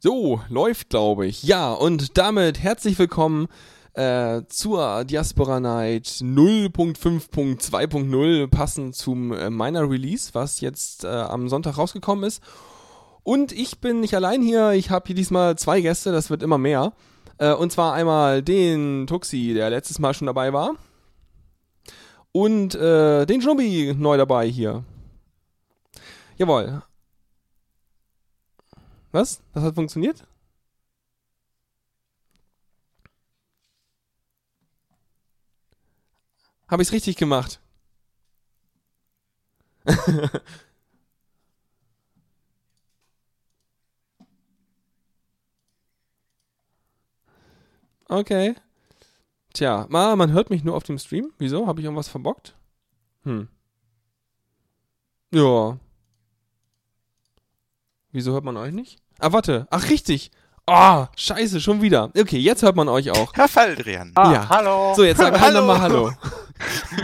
So, läuft, glaube ich. Ja, und damit herzlich willkommen äh, zur Diaspora Night 0.5.2.0, passend zum äh, meiner Release, was jetzt äh, am Sonntag rausgekommen ist. Und ich bin nicht allein hier, ich habe hier diesmal zwei Gäste, das wird immer mehr. Äh, und zwar einmal den Tuxi, der letztes Mal schon dabei war. Und äh, den Schnubbi neu dabei hier. Jawohl. Was? Das hat funktioniert? Habe ich es richtig gemacht? okay. Tja, man hört mich nur auf dem Stream. Wieso? Habe ich irgendwas verbockt? Hm. Ja. Wieso hört man euch nicht? Ah, warte. Ach, richtig. Oh, scheiße, schon wieder. Okay, jetzt hört man euch auch. Herr Faldrian. Ah, ja. hallo. So, jetzt sagen wir hallo. nochmal Hallo.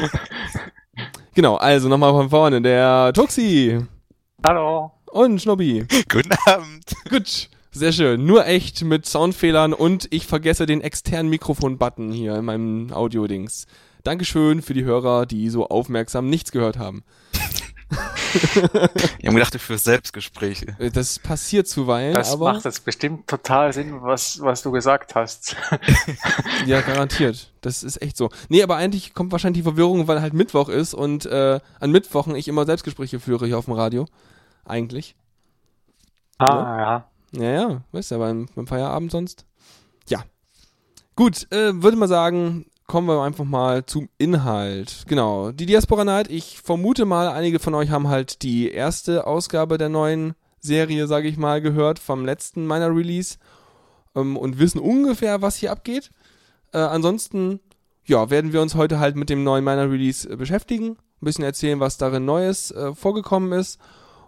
genau, also nochmal von vorne. Der Tuxi. Hallo. Und Schnobby. Guten Abend. Gut. Sehr schön. Nur echt mit Soundfehlern und ich vergesse den externen Mikrofon-Button hier in meinem Audio-Dings. Dankeschön für die Hörer, die so aufmerksam nichts gehört haben. ich habe gedacht, für Selbstgespräche. Das passiert zuweilen, das aber. Das macht jetzt bestimmt total Sinn, was, was du gesagt hast. ja, garantiert. Das ist echt so. Nee, aber eigentlich kommt wahrscheinlich die Verwirrung, weil halt Mittwoch ist und äh, an Mittwochen ich immer Selbstgespräche führe hier auf dem Radio. Eigentlich. Ah, ja. Ja, ja, ja. weißt du ja, beim, beim Feierabend sonst. Ja. Gut, äh, würde mal sagen, kommen wir einfach mal zum Inhalt. Genau, die Diaspora Night, ich vermute mal, einige von euch haben halt die erste Ausgabe der neuen Serie, sage ich mal, gehört vom letzten meiner Release ähm, und wissen ungefähr, was hier abgeht. Äh, ansonsten, ja, werden wir uns heute halt mit dem neuen meiner Release äh, beschäftigen, ein bisschen erzählen, was darin Neues äh, vorgekommen ist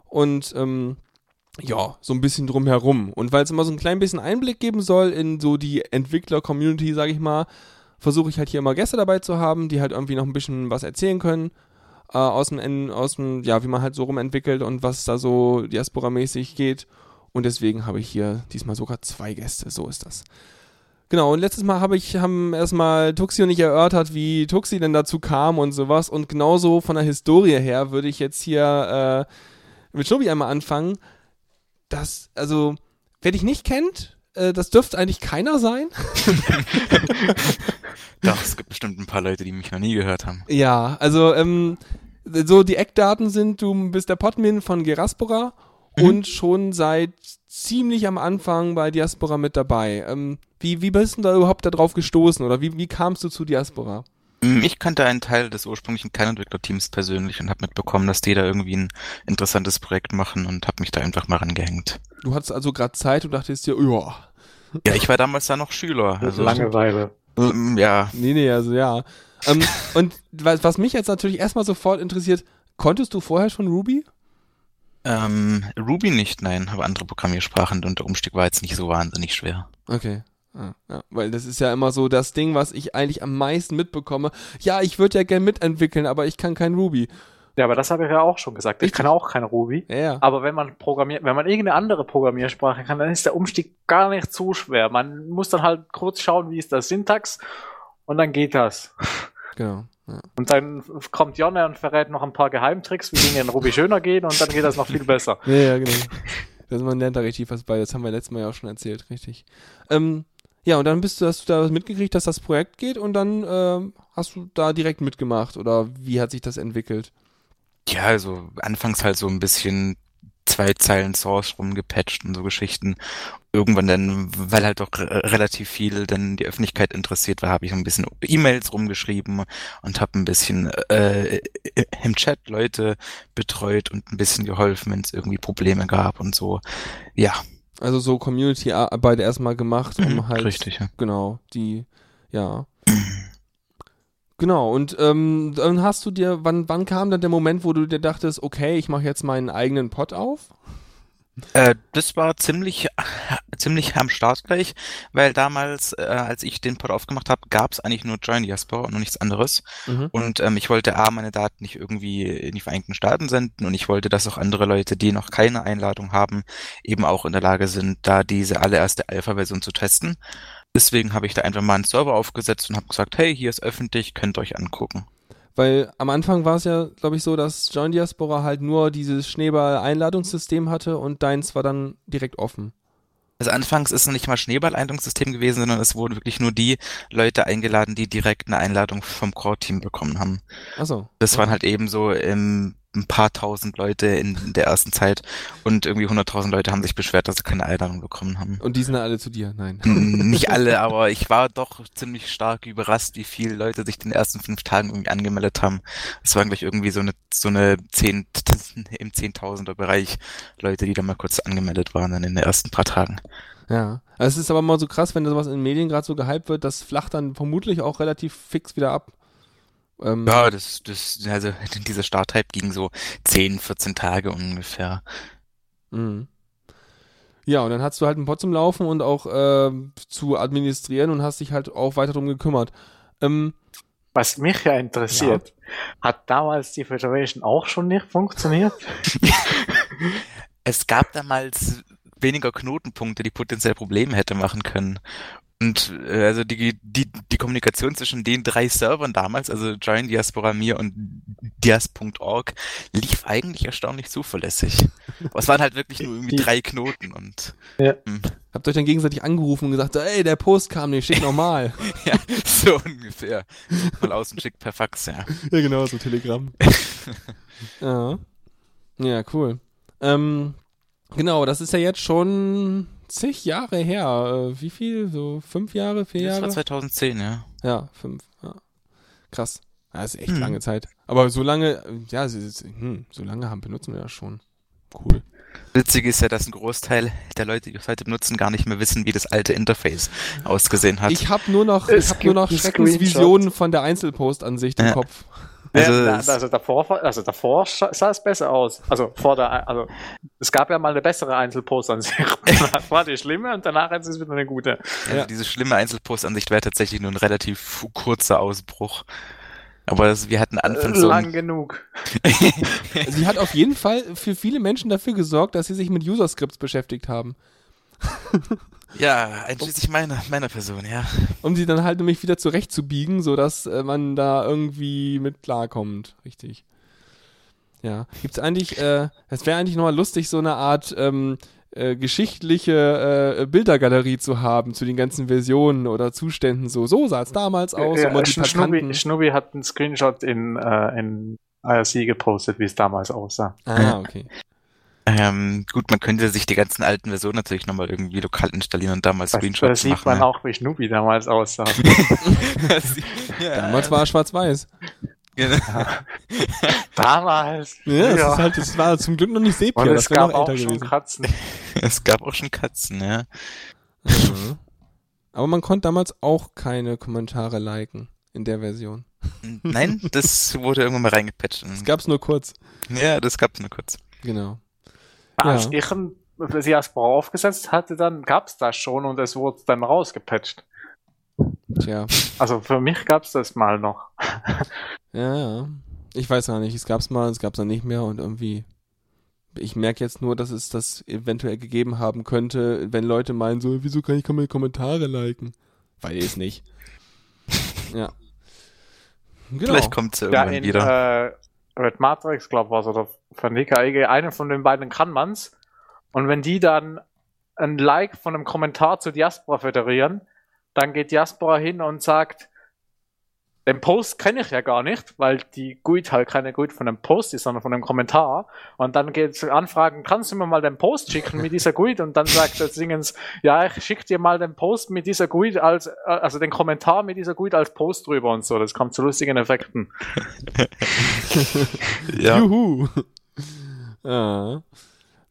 und ähm, ja, so ein bisschen drumherum. Und weil es immer so ein klein bisschen Einblick geben soll in so die Entwickler-Community, sage ich mal, versuche ich halt hier immer Gäste dabei zu haben, die halt irgendwie noch ein bisschen was erzählen können. Äh, aus dem, aus dem, ja, wie man halt so rumentwickelt und was da so Diaspora-mäßig geht. Und deswegen habe ich hier diesmal sogar zwei Gäste. So ist das. Genau, und letztes Mal habe ich, haben erstmal Tuxi und ich erörtert, wie Tuxi denn dazu kam und sowas. Und genauso von der Historie her würde ich jetzt hier äh, mit Schnubi einmal anfangen. Das, also, wer dich nicht kennt, äh, das dürfte eigentlich keiner sein. Doch, es gibt bestimmt ein paar Leute, die mich noch nie gehört haben. Ja, also ähm, so die Eckdaten sind, du bist der Podmin von Geraspora mhm. und schon seit ziemlich am Anfang bei Diaspora mit dabei. Ähm, wie, wie bist du da überhaupt darauf gestoßen oder wie, wie kamst du zu Diaspora? Mm, ich kannte einen Teil des ursprünglichen Kernentwicklerteams persönlich und habe mitbekommen, dass die da irgendwie ein interessantes Projekt machen und habe mich da einfach mal rangehängt. Du hattest also gerade Zeit und dachtest dir, ja. Ja, ich war damals da noch Schüler. Also Langeweile. Ähm, ja. Nee, nee, also ja. ähm, und was, was mich jetzt natürlich erstmal sofort interessiert, konntest du vorher schon Ruby? Ähm, Ruby nicht, nein, aber andere Programmiersprachen und der Umstieg war jetzt nicht so wahnsinnig schwer. Okay. Ah, ja, weil das ist ja immer so das Ding, was ich eigentlich am meisten mitbekomme. Ja, ich würde ja gern mitentwickeln, aber ich kann kein Ruby. Ja, aber das habe ich ja auch schon gesagt. Ich, ich kann auch kein Ruby. Ja, ja. Aber wenn man programmiert, wenn man irgendeine andere Programmiersprache kann, dann ist der Umstieg gar nicht zu schwer. Man muss dann halt kurz schauen, wie ist das Syntax und dann geht das. Genau. Ja. Und dann kommt Jonne und verrät noch ein paar Geheimtricks, wie Dinge in Ruby schöner gehen und dann geht das noch viel besser. Ja, ja, genau. Das, man lernt da richtig was bei. Das haben wir letztes Mal ja auch schon erzählt, richtig. Ähm, ja, und dann bist du, hast du da mitgekriegt, dass das Projekt geht und dann äh, hast du da direkt mitgemacht oder wie hat sich das entwickelt? Ja, also anfangs halt so ein bisschen zwei Zeilen Source rumgepatcht und so Geschichten. Irgendwann dann, weil halt doch relativ viel dann die Öffentlichkeit interessiert war, habe ich so ein bisschen E-Mails rumgeschrieben und habe ein bisschen äh, im Chat Leute betreut und ein bisschen geholfen, wenn es irgendwie Probleme gab und so. Ja, also so Community-Arbeit erstmal gemacht, um mhm, halt. Richtig, ja. Genau, die, ja. Genau, und ähm, dann hast du dir, wann, wann kam dann der Moment, wo du dir dachtest, okay, ich mache jetzt meinen eigenen Pod auf? Äh, das war ziemlich, ziemlich am Start gleich, weil damals, äh, als ich den Pod aufgemacht habe, gab es eigentlich nur Join Diaspora und nichts anderes. Mhm. Und ähm, ich wollte A, meine Daten nicht irgendwie in die Vereinigten Staaten senden und ich wollte, dass auch andere Leute, die noch keine Einladung haben, eben auch in der Lage sind, da diese allererste Alpha-Version zu testen. Deswegen habe ich da einfach mal einen Server aufgesetzt und habe gesagt, hey, hier ist öffentlich, könnt ihr euch angucken. Weil am Anfang war es ja, glaube ich, so, dass Join Diaspora halt nur dieses Schneeball-Einladungssystem hatte und deins war dann direkt offen. Also anfangs ist es nicht mal Schneeball-Einladungssystem gewesen, sondern es wurden wirklich nur die Leute eingeladen, die direkt eine Einladung vom Core-Team bekommen haben. Achso. Das waren halt eben so ähm, ein paar tausend Leute in der ersten Zeit und irgendwie hunderttausend Leute haben sich beschwert, dass sie keine Einladung bekommen haben. Und die sind alle zu dir? Nein. Nicht alle, aber ich war doch ziemlich stark überrascht, wie viele Leute sich in den ersten fünf Tagen irgendwie angemeldet haben. Es waren gleich irgendwie so eine so eine zehn im Zehntausender Bereich Leute, die da mal kurz angemeldet waren dann in den ersten paar Tagen. Ja. Also es ist aber mal so krass, wenn sowas in den Medien gerade so gehypt wird, das flacht dann vermutlich auch relativ fix wieder ab. Ähm, Ja, das, das, also dieser Starthype ging so 10, 14 Tage ungefähr. Mhm. Ja, und dann hast du halt einen Pod zum Laufen und auch ähm, zu administrieren und hast dich halt auch weiter drum gekümmert. Ähm, Was mich ja interessiert, hat damals die Federation auch schon nicht funktioniert? Es gab damals weniger Knotenpunkte, die potenziell Probleme hätte machen können. Und äh, also die, die, die Kommunikation zwischen den drei Servern damals, also Giant Diaspora, mir und dias.org, lief eigentlich erstaunlich zuverlässig. Aber es waren halt wirklich nur irgendwie Die- drei Knoten und habt euch dann gegenseitig angerufen und gesagt, ey, der Post kam nicht, schick nochmal. ja, so ungefähr. Mal aus und schickt per Fax, ja. ja, genau, so Telegramm. ja. Ja, cool. Ähm, genau, das ist ja jetzt schon zig Jahre her. Äh, wie viel? So fünf Jahre, vier Das war Jahre? 2010, ja. Ja, fünf. Ja. Krass. Das ist echt Hm. lange Zeit. Aber so lange, ja, hm, so lange haben, benutzen wir das schon. Cool. Witzig ist ja, dass ein Großteil der Leute, die es heute benutzen, gar nicht mehr wissen, wie das alte Interface ausgesehen hat. Ich habe nur noch, Es ich hab nur noch Schreckensvisionen von der Einzelpost-Ansicht im Ja. Kopf. Also ja, also davor, also davor sah es besser aus. Also vor der, also es gab ja mal eine bessere Einzelpost an sich. Das war die schlimme und danach ist es wieder eine gute. Also Ja. diese schlimme Einzelpostansicht wäre tatsächlich nur ein relativ kurzer Ausbruch. Aber das, wir hatten anfangs so Lang ein, genug. Sie hat auf jeden Fall für viele Menschen dafür gesorgt, dass sie sich mit User-Scripts beschäftigt haben. Ja, einschließlich meiner, meiner Person, ja. Um sie dann halt nämlich wieder zurechtzubiegen, sodass äh, man da irgendwie mit klarkommt. Richtig. Ja. Gibt's eigentlich, äh, es wäre eigentlich nochmal lustig, so eine Art ähm, äh, geschichtliche äh, Bildergalerie zu haben zu den ganzen Versionen oder Zuständen. So, so sah es damals aus. Ja, Schnubi, Schnubi hat einen Screenshot in, äh, in IRC gepostet, wie es damals aussah. Ah, okay. Ähm, gut, man könnte sich die ganzen alten Versionen natürlich nochmal irgendwie lokal installieren und damals Da, da Screenshots sieht machen. man ja. auch, wie Schnubi damals aussah. ja, Damals war es schwarz-weiß. genau. damals. Ja, das, Ist halt, das war zum Glück noch nicht Sepia, Und das es gab auch älter schon gewesen. Katzen. Es gab auch schon Katzen, ja. Mhm. Aber man konnte damals auch keine Kommentare liken in der Version. Nein, das wurde irgendwann mal reingepatcht. Das gab's nur kurz. Ja, das gab's nur kurz. Genau. Als Ja. ich ein Diaspora aufgesetzt hatte, dann gab's das schon und es wurde dann rausgepatcht. Tja. Also für mich gab's das mal noch. Ja, ja. Ich weiß gar nicht. Es gab's mal, es gab's dann nicht mehr und irgendwie. Ich merke jetzt nur, dass es das eventuell gegeben haben könnte, wenn Leute meinen so, wieso kann ich keine Kommentare liken? Weil es nicht. Ja. Genau. Vielleicht kommt's ja Ja, irgendwann in wieder. äh, Red Matrix, glaube ich, oder von DKIG, einen von den beiden kann man's. Und wenn die dann ein Like von einem Kommentar zu Diaspora föderieren, dann geht Diaspora hin und sagt, den Post kenne ich ja gar nicht, weil die GUID halt keine GUID von einem Post ist, sondern von einem Kommentar. Und dann geht's anfragen, kannst du mir mal den Post schicken mit dieser GUID? Und dann sagt das Dingens, ja, ich schick dir mal den Post mit dieser GUID als, äh, also den Kommentar mit dieser GUID als Post drüber und so. Das kommt zu lustigen Effekten. ja. Juhu. Ja.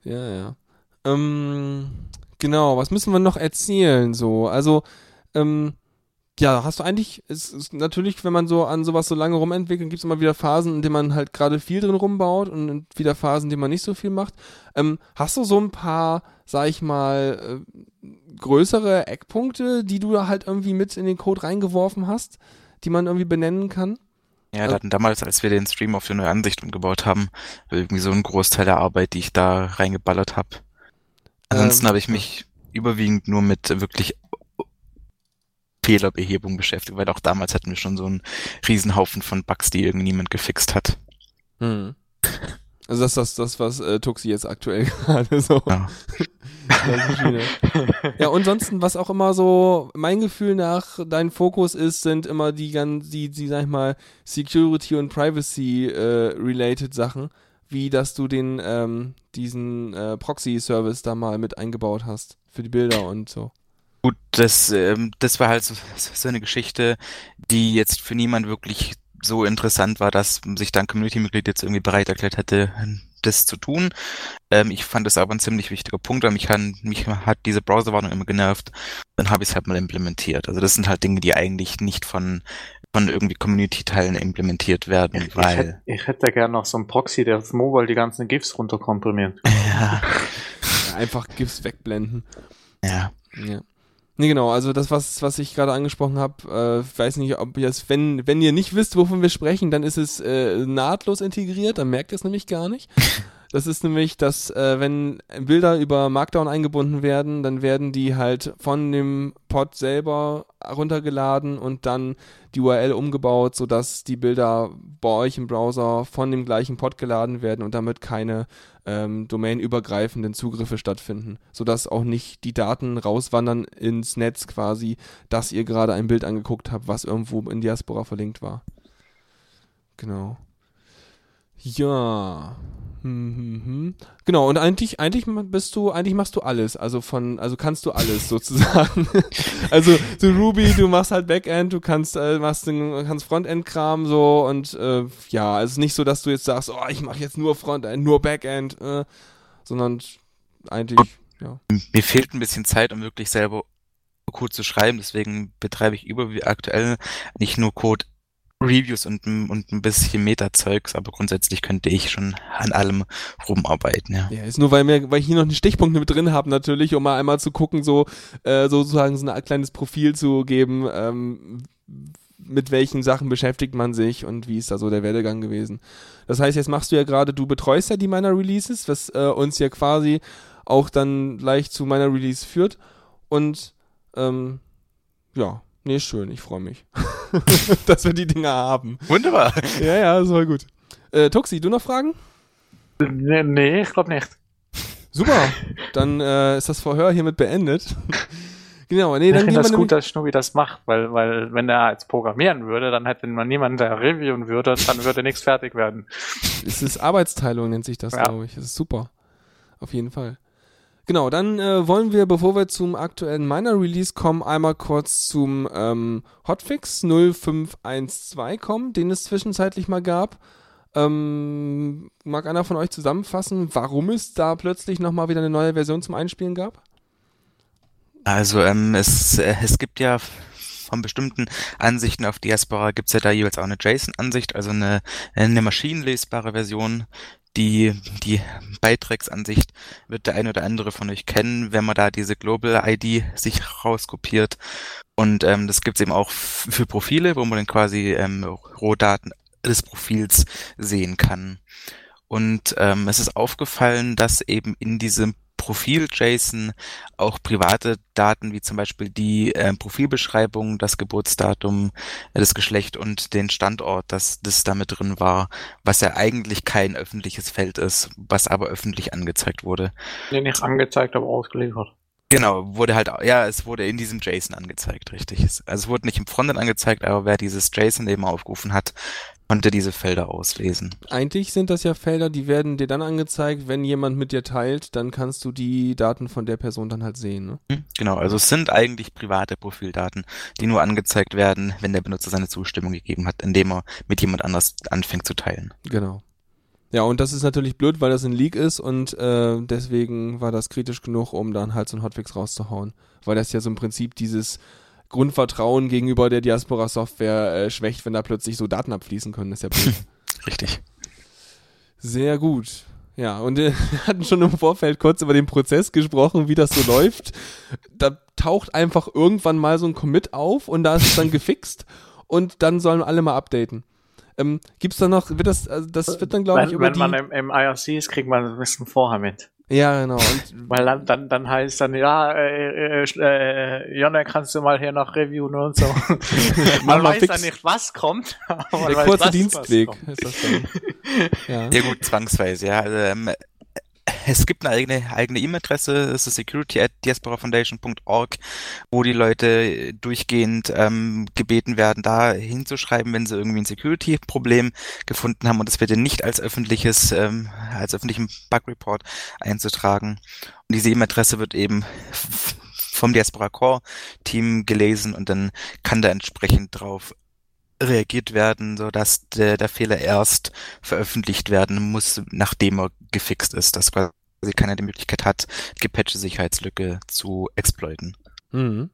Ja, ja. Ähm, genau, was müssen wir noch erzählen? So, also, ähm, ja, hast du eigentlich, es ist natürlich, wenn man so an sowas so lange rumentwickelt, gibt es immer wieder Phasen, in denen man halt gerade viel drin rumbaut und wieder Phasen, in denen man nicht so viel macht. Ähm, hast du so ein paar sag ich mal, äh, größere Eckpunkte, die du da halt irgendwie mit in den Code reingeworfen hast, die man irgendwie benennen kann? Ja, da hatten damals, als wir den Stream auf die neue Ansicht umgebaut haben, irgendwie so ein Großteil der Arbeit, die ich da reingeballert habe. Ansonsten Ähm, habe ich mich überwiegend nur mit wirklich Fehlerbehebung beschäftigt, weil auch damals hatten wir schon so einen Riesenhaufen von Bugs, die irgendjemand gefixt hat. Hm. Also das ist das, das was äh, Tuxi jetzt aktuell gerade so. Ja. ja, und ansonsten, was auch immer so mein Gefühl nach dein Fokus ist, sind immer die ganz, die, die, sag ich mal, Security und Privacy äh, related Sachen, wie dass du den, ähm, diesen äh, Proxy-Service da mal mit eingebaut hast für die Bilder und so. Gut, das, ähm, das war halt so, so eine Geschichte, die jetzt für niemand wirklich so interessant war, dass sich dann Community-Mitglied jetzt irgendwie bereit erklärt hätte, das zu tun. Ähm, ich fand es aber ein ziemlich wichtiger Punkt, weil mich, kann, mich hat diese Browserwarnung immer genervt. Dann habe ich es halt mal implementiert. Also das sind halt Dinge, die eigentlich nicht von von irgendwie Community-Teilen implementiert werden, Ich, weil hätte, ich hätte gerne noch so einen Proxy, der auf Mobile die ganzen GIFs runterkomprimiert. Ja, einfach GIFs wegblenden. ja. Ja. Nee, genau, also das, was, was ich gerade angesprochen habe, äh, weiß nicht, ob ihr es, wenn, wenn ihr nicht wisst, wovon wir sprechen, dann ist es äh, nahtlos integriert, dann merkt ihr es nämlich gar nicht. Das ist nämlich, dass äh, wenn Bilder über Markdown eingebunden werden, dann werden die halt von dem Pod selber runtergeladen und dann die URL umgebaut, sodass die Bilder bei euch im Browser von dem gleichen Pod geladen werden und damit keine ähm, domainübergreifenden Zugriffe stattfinden, sodass auch nicht die Daten rauswandern ins Netz quasi, dass ihr gerade ein Bild angeguckt habt, was irgendwo in Diaspora verlinkt war. Genau. Ja. Hm, hm, hm. Genau, und eigentlich, eigentlich bist du, eigentlich machst du alles. Also von, also kannst du alles sozusagen. also so Ruby, du machst halt Backend, du kannst, äh, machst den, kannst Frontend-Kram so und äh, ja, es ist nicht so, dass du jetzt sagst, oh, ich mache jetzt nur Frontend, nur Backend, äh, sondern eigentlich, ja. Mir fehlt ein bisschen Zeit, um wirklich selber Code zu schreiben, deswegen betreibe ich über aktuell nicht nur Code Reviews und, ein- und ein bisschen Meta-Zeugs, aber grundsätzlich könnte ich schon an allem rumarbeiten, ja. Ja, ist nur, weil, wir, weil ich hier noch einen Stichpunkt mit drin habe, natürlich, um mal einmal zu gucken, so äh, sozusagen so ein kleines Profil zu geben, ähm, mit welchen Sachen beschäftigt man sich und wie ist da so der Werdegang gewesen. Das heißt, jetzt machst du ja gerade, du betreust ja die meiner Releases, was äh, uns ja quasi auch dann gleich zu meiner Release führt. Und ähm, ja, nee, schön, ich freue mich, dass wir die Dinger haben. Wunderbar. Ja, ja, das war gut. Äh, Tuxi, du noch Fragen? Nee, nee ich glaube nicht. Super, dann äh, ist das Verhör hiermit beendet. genau, nee, Ich dann finde gehen wir das gut, dass Schnubi das macht, weil, weil wenn er jetzt programmieren würde, dann hätte man niemanden, der reviewen würde, dann würde nichts fertig werden. es ist Arbeitsteilung, nennt sich das, Ja. glaube ich. Das ist super. Auf jeden Fall. Genau, dann äh, wollen wir, bevor wir zum aktuellen Miner Release kommen, einmal kurz zum ähm, Hotfix 0512 kommen, den es zwischenzeitlich mal gab. Ähm, mag einer von euch zusammenfassen, warum es da plötzlich nochmal wieder eine neue Version zum Einspielen gab? Also ähm, es, äh, es gibt ja von bestimmten Ansichten auf Diaspora gibt's ja da jeweils auch eine JSON-Ansicht, also eine, eine maschinenlesbare Version. Die, die Beitragsansicht wird der ein oder andere von euch kennen, wenn man da diese Global ID sich rauskopiert. Und ähm, das gibt's eben auch für Profile, wo man dann quasi ähm, Rohdaten des Profils sehen kann. Und ähm, es ist aufgefallen, dass eben in diesem Profil-JSON auch private Daten wie zum Beispiel die äh, Profilbeschreibung, das Geburtsdatum, äh, das Geschlecht und den Standort, dass das damit drin war, was ja eigentlich kein öffentliches Feld ist, was aber öffentlich angezeigt wurde. Nee, nicht angezeigt, aber ausgeliefert. Genau, wurde halt, ja, es wurde in diesem JSON angezeigt, richtig. Also es wurde nicht im Frontend angezeigt, aber wer dieses JSON eben aufgerufen hat, konnte diese Felder auslesen. Eigentlich sind das ja Felder, die werden dir dann angezeigt, wenn jemand mit dir teilt, dann kannst du die Daten von der Person dann halt sehen. Ne? Hm, Genau, also es sind eigentlich private Profildaten, die nur angezeigt werden, wenn der Benutzer seine Zustimmung gegeben hat, indem er mit jemand anders anfängt zu teilen. Genau. Ja, und das ist natürlich blöd, weil das ein Leak ist und äh, deswegen war das kritisch genug, um dann halt so einen Hotfix rauszuhauen. Weil das ja so im Prinzip dieses Grundvertrauen gegenüber der Diaspora-Software äh, schwächt, wenn da plötzlich so Daten abfließen können. Das ist ja blöd. Richtig. Sehr gut. Ja, und äh, wir hatten schon im Vorfeld kurz über den Prozess gesprochen, wie das so läuft. Da taucht einfach irgendwann mal so ein Commit auf und da ist es dann gefixt und dann sollen alle mal updaten. Ähm, gibt's da noch, wird das, also das wird dann glaube ich wenn, über wenn man im, im IRC ist, kriegt man ein bisschen vorher mit. Ja, genau. Und, Weil dann, dann, dann heißt dann, ja, äh, äh, äh, Jonne, kannst du mal hier noch reviewen und so. man weiß fix. dann nicht, was kommt. aber man der weiß, kurze was- Dienstweg was kommt. ist das dann. Ja. Ja gut, zwangsweise, ja. Also, ähm, es gibt eine eigene eigene E-Mail-Adresse, es ist security at diasporafoundation.org, wo die Leute durchgehend ähm, gebeten werden, da hinzuschreiben, wenn sie irgendwie ein Security-Problem gefunden haben und es bitte nicht als öffentliches, ähm, als öffentlichen Bug-Report einzutragen. Und diese E-Mail-Adresse wird eben vom Diaspora Core Team gelesen und dann kann da entsprechend drauf reagiert werden, so dass der, der Fehler erst veröffentlicht werden muss, nachdem er gefixt ist, dass quasi keiner die Möglichkeit hat, gepatchte Sicherheitslücke zu exploiten. Mhm.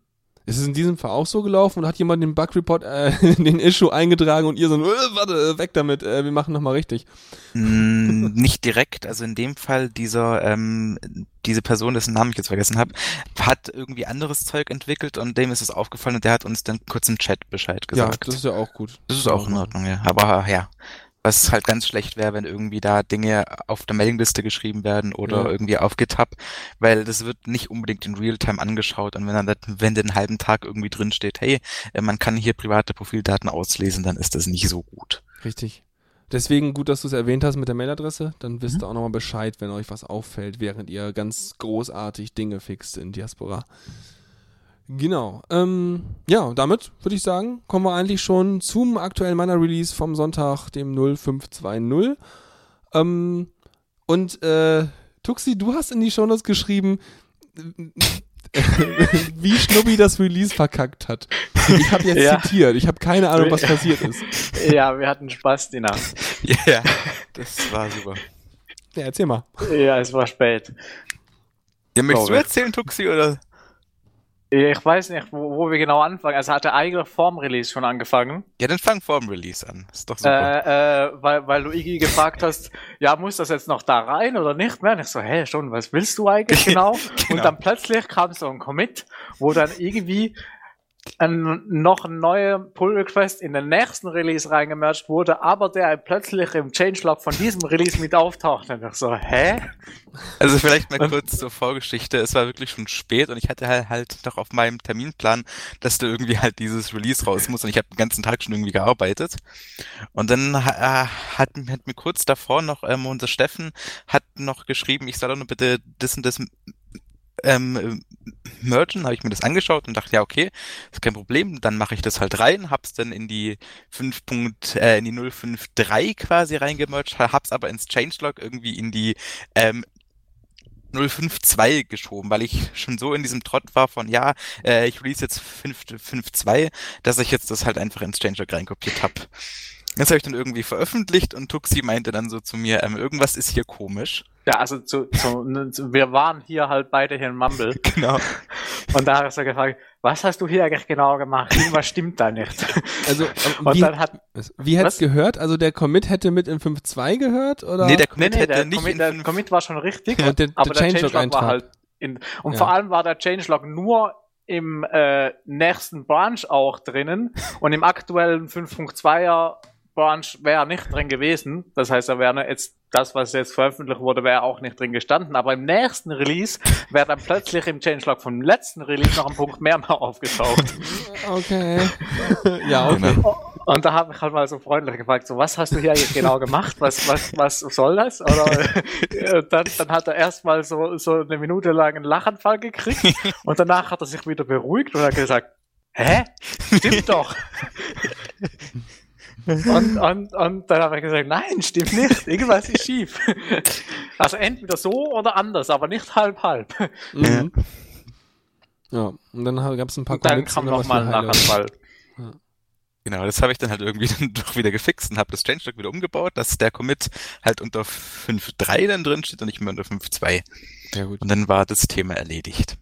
Ist es in diesem Fall auch so gelaufen und hat jemand den Bug-Report, äh, den Issue eingetragen und ihr so, äh, warte, äh, weg damit, äh, wir machen nochmal richtig. Mm, nicht direkt, also in dem Fall dieser ähm, diese Person, dessen Namen ich jetzt vergessen habe, hat irgendwie anderes Zeug entwickelt und dem ist es aufgefallen und der hat uns dann kurz im Chat Bescheid Ja, gesagt. das ist ja auch gut. Das ist auch in Ordnung, ja. Aber ja, was halt ganz schlecht wäre, wenn irgendwie da Dinge auf der Mailingliste geschrieben werden oder Ja. irgendwie auf GitHub, weil das wird nicht unbedingt in Realtime angeschaut und wenn dann, wenn den halben Tag irgendwie drin steht, hey, äh, man kann hier private Profildaten auslesen, dann ist das nicht so gut. Richtig. Deswegen gut, dass du es erwähnt hast mit der Mailadresse. Dann wisst ihr auch nochmal Bescheid, wenn euch was auffällt, während ihr ganz großartig Dinge fixt in Diaspora. Genau. Ähm, ja, damit würde ich sagen, kommen wir eigentlich schon zum aktuellen meiner Release vom Sonntag, dem 0520. Ähm, und äh, Tuxi, du hast in die Shownotes geschrieben, wie Schnubbi das Release verkackt hat. Ich habe jetzt Ja. zitiert. Ich habe keine Ahnung, was passiert ist. Ja, wir hatten Spaß die Nacht. Ja, das war super. Ja, erzähl mal. Ja, es war spät. Ja, möchtest du Glaube ich. erzählen, Tuxi, oder? Ich weiß nicht, wo, wo wir genau anfangen. Also hatte eigentlich vorm Release schon angefangen. Ja, dann fang vor dem Release an. Ist doch super. Äh, äh, weil, weil du Iggy gefragt hast, ja, muss das jetzt noch da rein oder nicht mehr? Und ich so, hä, schon, was willst du eigentlich genau? Und Genau. dann plötzlich kam so ein Commit, wo dann irgendwie ein, noch ein neuer Pull-Request in den nächsten Release reingemerged wurde, aber der plötzlich im Changelog von diesem Release mit auftaucht. Und ich so, hä? Also vielleicht mal kurz zur Vorgeschichte. Es war wirklich schon spät und ich hatte halt, halt noch auf meinem Terminplan, dass da irgendwie halt dieses Release raus muss und ich habe den ganzen Tag schon irgendwie gearbeitet. Und dann äh, hat, hat mir kurz davor noch ähm, unser Steffen hat noch geschrieben, ich soll doch nur bitte das und das ähm, mergen, habe ich mir das angeschaut und dachte, ja, okay, ist kein Problem, dann mache ich das halt rein, hab's dann in die 5. Punkt, äh, in die 053 quasi reingemerged, hab's aber ins Changelog irgendwie in die ähm, 052 geschoben, weil ich schon so in diesem Trott war von, ja, äh, ich release jetzt 5.2, dass ich jetzt das halt einfach ins Changelog reinkopiert habe. Das habe ich dann irgendwie veröffentlicht und Tuxi meinte dann so zu mir, ähm, irgendwas ist hier komisch. Ja, also zu, zu, zu, wir waren hier halt beide hier in Mumble Genau. und da hat er gefragt, was hast du hier eigentlich genau gemacht? Irgendwas stimmt da nicht. Also, ähm, Und wie, dann hat, wie hätt's Was? gehört? Also der Commit hätte mit in 5.2 gehört? Oder? Nee, der nee, Commit nee, hätte der, nicht Commit, in der Commit war schon richtig, Und der- der aber der Changelog Changelog war halt in, und Ja. vor allem war der Changelog nur im äh, nächsten Branch auch drinnen und im aktuellen 5.2er Branch wäre er nicht drin gewesen. Das heißt, er wäre jetzt das, was jetzt veröffentlicht wurde, wäre auch nicht drin gestanden. Aber im nächsten Release wäre dann plötzlich im Changelog vom letzten Release noch ein Punkt mehr mal aufgetaucht. Okay. ja, okay. Genau. Und da habe ich halt mal so freundlich gefragt, so, was hast du hier eigentlich genau gemacht? Was, was, was soll das? Oder äh, dann, dann hat er erstmal so, so eine Minute lang einen Lachanfall gekriegt und danach hat er sich wieder beruhigt und hat gesagt, hä? Stimmt doch. Und, und, und dann habe ich gesagt, nein, stimmt nicht. Irgendwas ist schief. Also entweder so oder anders, aber nicht halb halb. Mhm. Ja, und dann gab es ein paar Und dann kam und dann noch mal ein. Lachanfall. Genau, das habe ich dann halt irgendwie dann doch wieder gefixt und habe das Changelog wieder umgebaut, dass der Commit halt unter 5.3 dann drin steht und nicht mehr unter 5.2. Ja, gut. Und dann war das Thema erledigt.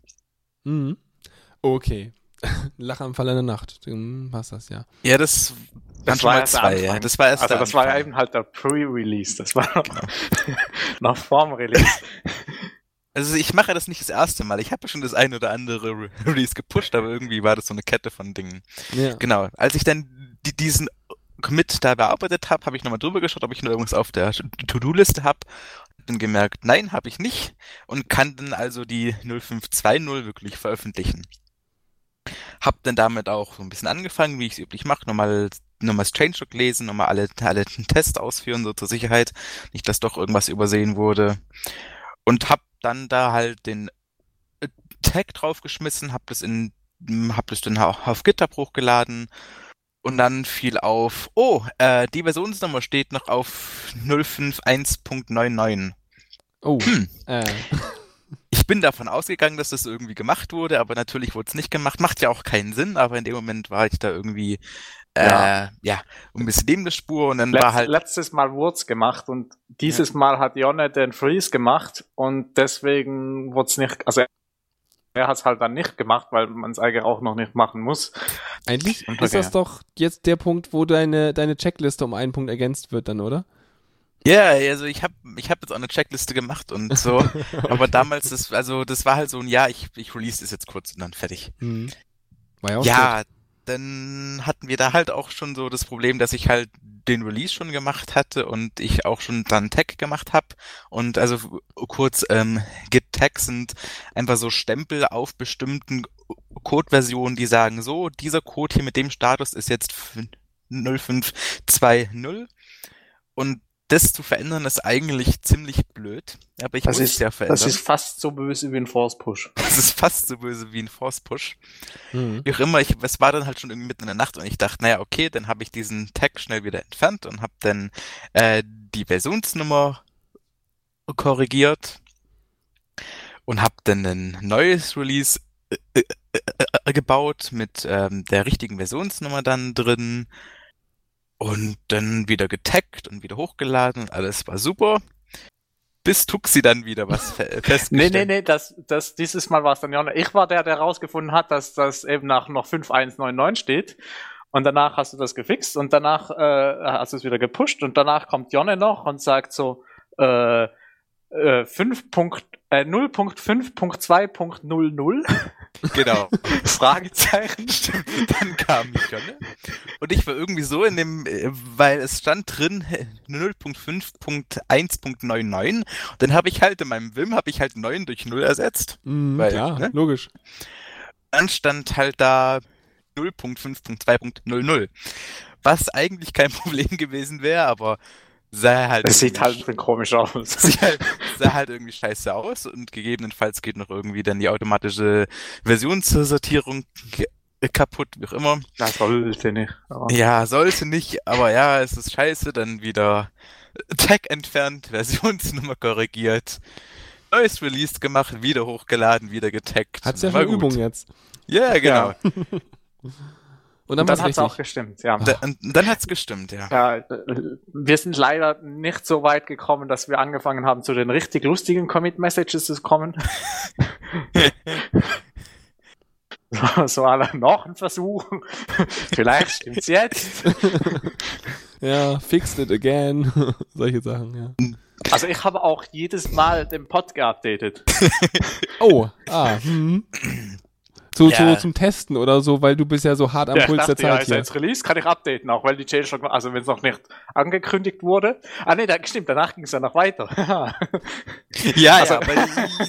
Mhm. Okay. Lachanfall in der Nacht. Dann passt das, ja. Ja, das, Das war erst zwei, ja. Das war erst Also das war ja Anfang. eben halt der Pre-Release. Das war noch vorm Release. Also ich mache das nicht das erste Mal. Ich habe ja schon das ein oder andere Re- Release gepusht, aber irgendwie war das so eine Kette von Dingen. ja. Genau. Als ich dann die, diesen Commit da bearbeitet habe, habe ich nochmal drüber geschaut, ob ich noch irgendwas auf der To-Do-Liste habe. Dann gemerkt, nein, habe ich nicht und kann dann also die 0520 wirklich veröffentlichen. Hab dann damit auch so ein bisschen angefangen, wie ich es üblich mache, nochmal nochmal das Changelog lesen, nochmal alle, alle Tests ausführen, so zur Sicherheit, nicht, dass doch irgendwas übersehen wurde. Und hab dann da halt den äh, Tag draufgeschmissen, hab das in, hab das dann auch auf GitHub hochgeladen und dann fiel auf, oh, äh, die Versionsnummer steht noch auf 051.99. Oh, Hm. äh, Ich bin davon ausgegangen, dass das irgendwie gemacht wurde, aber natürlich wurde es nicht gemacht. Macht ja auch keinen Sinn, aber in dem Moment war ich da irgendwie, äh, Ja. ja, ein bisschen neben der Spur und dann Letz, war halt, letztes Mal wurd's gemacht und dieses Mal hat Jonne den Freeze gemacht und deswegen wurd's nicht, also er hat's halt dann nicht gemacht, weil man es eigentlich auch noch nicht machen muss. eigentlich ist das doch jetzt der Punkt, wo deine, deine Checkliste um einen Punkt ergänzt wird dann, oder? Ja, also ich habe ich hab jetzt auch eine Checkliste gemacht und so, aber damals, das, also das war halt so ein, ja, ich, ich release das jetzt kurz und dann fertig. Hm. War ja auch Ja, dann hatten wir da halt auch schon so das Problem, dass ich halt den Release schon gemacht hatte und ich auch schon dann Tag gemacht habe. Und also kurz, ähm, Git Tags sind einfach so Stempel auf bestimmten Code-Versionen, die sagen so, dieser Code hier mit dem Status ist jetzt 0520 und das zu verändern ist eigentlich ziemlich blöd, aber ich Das muss ist- es ja verändern. Das ist fast so böse wie ein Force Push. das ist fast so böse wie ein Force Push. Hm. Wie auch immer, ich, es war dann halt schon irgendwie mitten in der Nacht und ich dachte, naja, okay, dann habe ich diesen Tag schnell wieder entfernt und habe dann äh, die Versionsnummer korrigiert und habe dann ein neues Release äh, äh, äh, gebaut mit ähm, der richtigen Versionsnummer dann drin und dann wieder getaggt und wieder hochgeladen und alles war super. Bis Tuxi dann wieder was fe Nee, festgestellt nee, nee, das, das, dieses Mal war es dann Jonne. Ich war der, der rausgefunden hat, dass das eben nach noch 5199 steht. Und danach hast du das gefixt und danach äh, hast du es wieder gepusht und danach kommt Jonne noch und sagt so äh, äh, 5. Punkt, äh, 0.5.2.00 Genau. Fragezeichen. Stimmt, dann kam die Jonne. Und ich war irgendwie so in dem, äh, weil es stand drin äh, 0.5.1.99. Und dann habe ich halt in meinem Vim habe ich halt 9 durch 0 ersetzt. Hm, Weil, ja, ne? logisch. Dann stand halt da 0.5.2.00. Was eigentlich kein Problem gewesen wäre, aber sah halt. Es sieht halt ein bisschen komisch aus. sieht halt, sah halt irgendwie scheiße aus und gegebenenfalls geht noch irgendwie dann die automatische Versionssortierung kaputt, wie auch immer. Das sollte nicht. Aber Ja, sollte nicht, aber ja, es ist scheiße, dann wieder Tag entfernt, Versionsnummer korrigiert, neues Release gemacht, wieder hochgeladen, wieder getaggt. Hat's ja schon. Übung jetzt. Ja, genau. Und dann, und dann hat es auch gestimmt, ja. Da, und dann hat's gestimmt, ja. Ja, äh, wir sind leider nicht so weit gekommen, dass wir angefangen haben, zu den richtig lustigen Commit-Messages zu kommen. so, so alle noch ein Versuch. Vielleicht stimmt's jetzt. Ja, fixed it again. Solche Sachen, ja. Also ich habe auch jedes Mal den Pod geupdatet. Oh, ah, hm. Zu, Ja. zu, zum Testen oder so, weil du bist ja so hart am Ja, Puls der dachte, ja, Zeit ist jetzt Release, kann ich updaten, auch weil die Changelog, also wenn es noch nicht angekündigt wurde. Ah nee, da, stimmt, danach ging es ja noch weiter. Ja, Also- ja, aber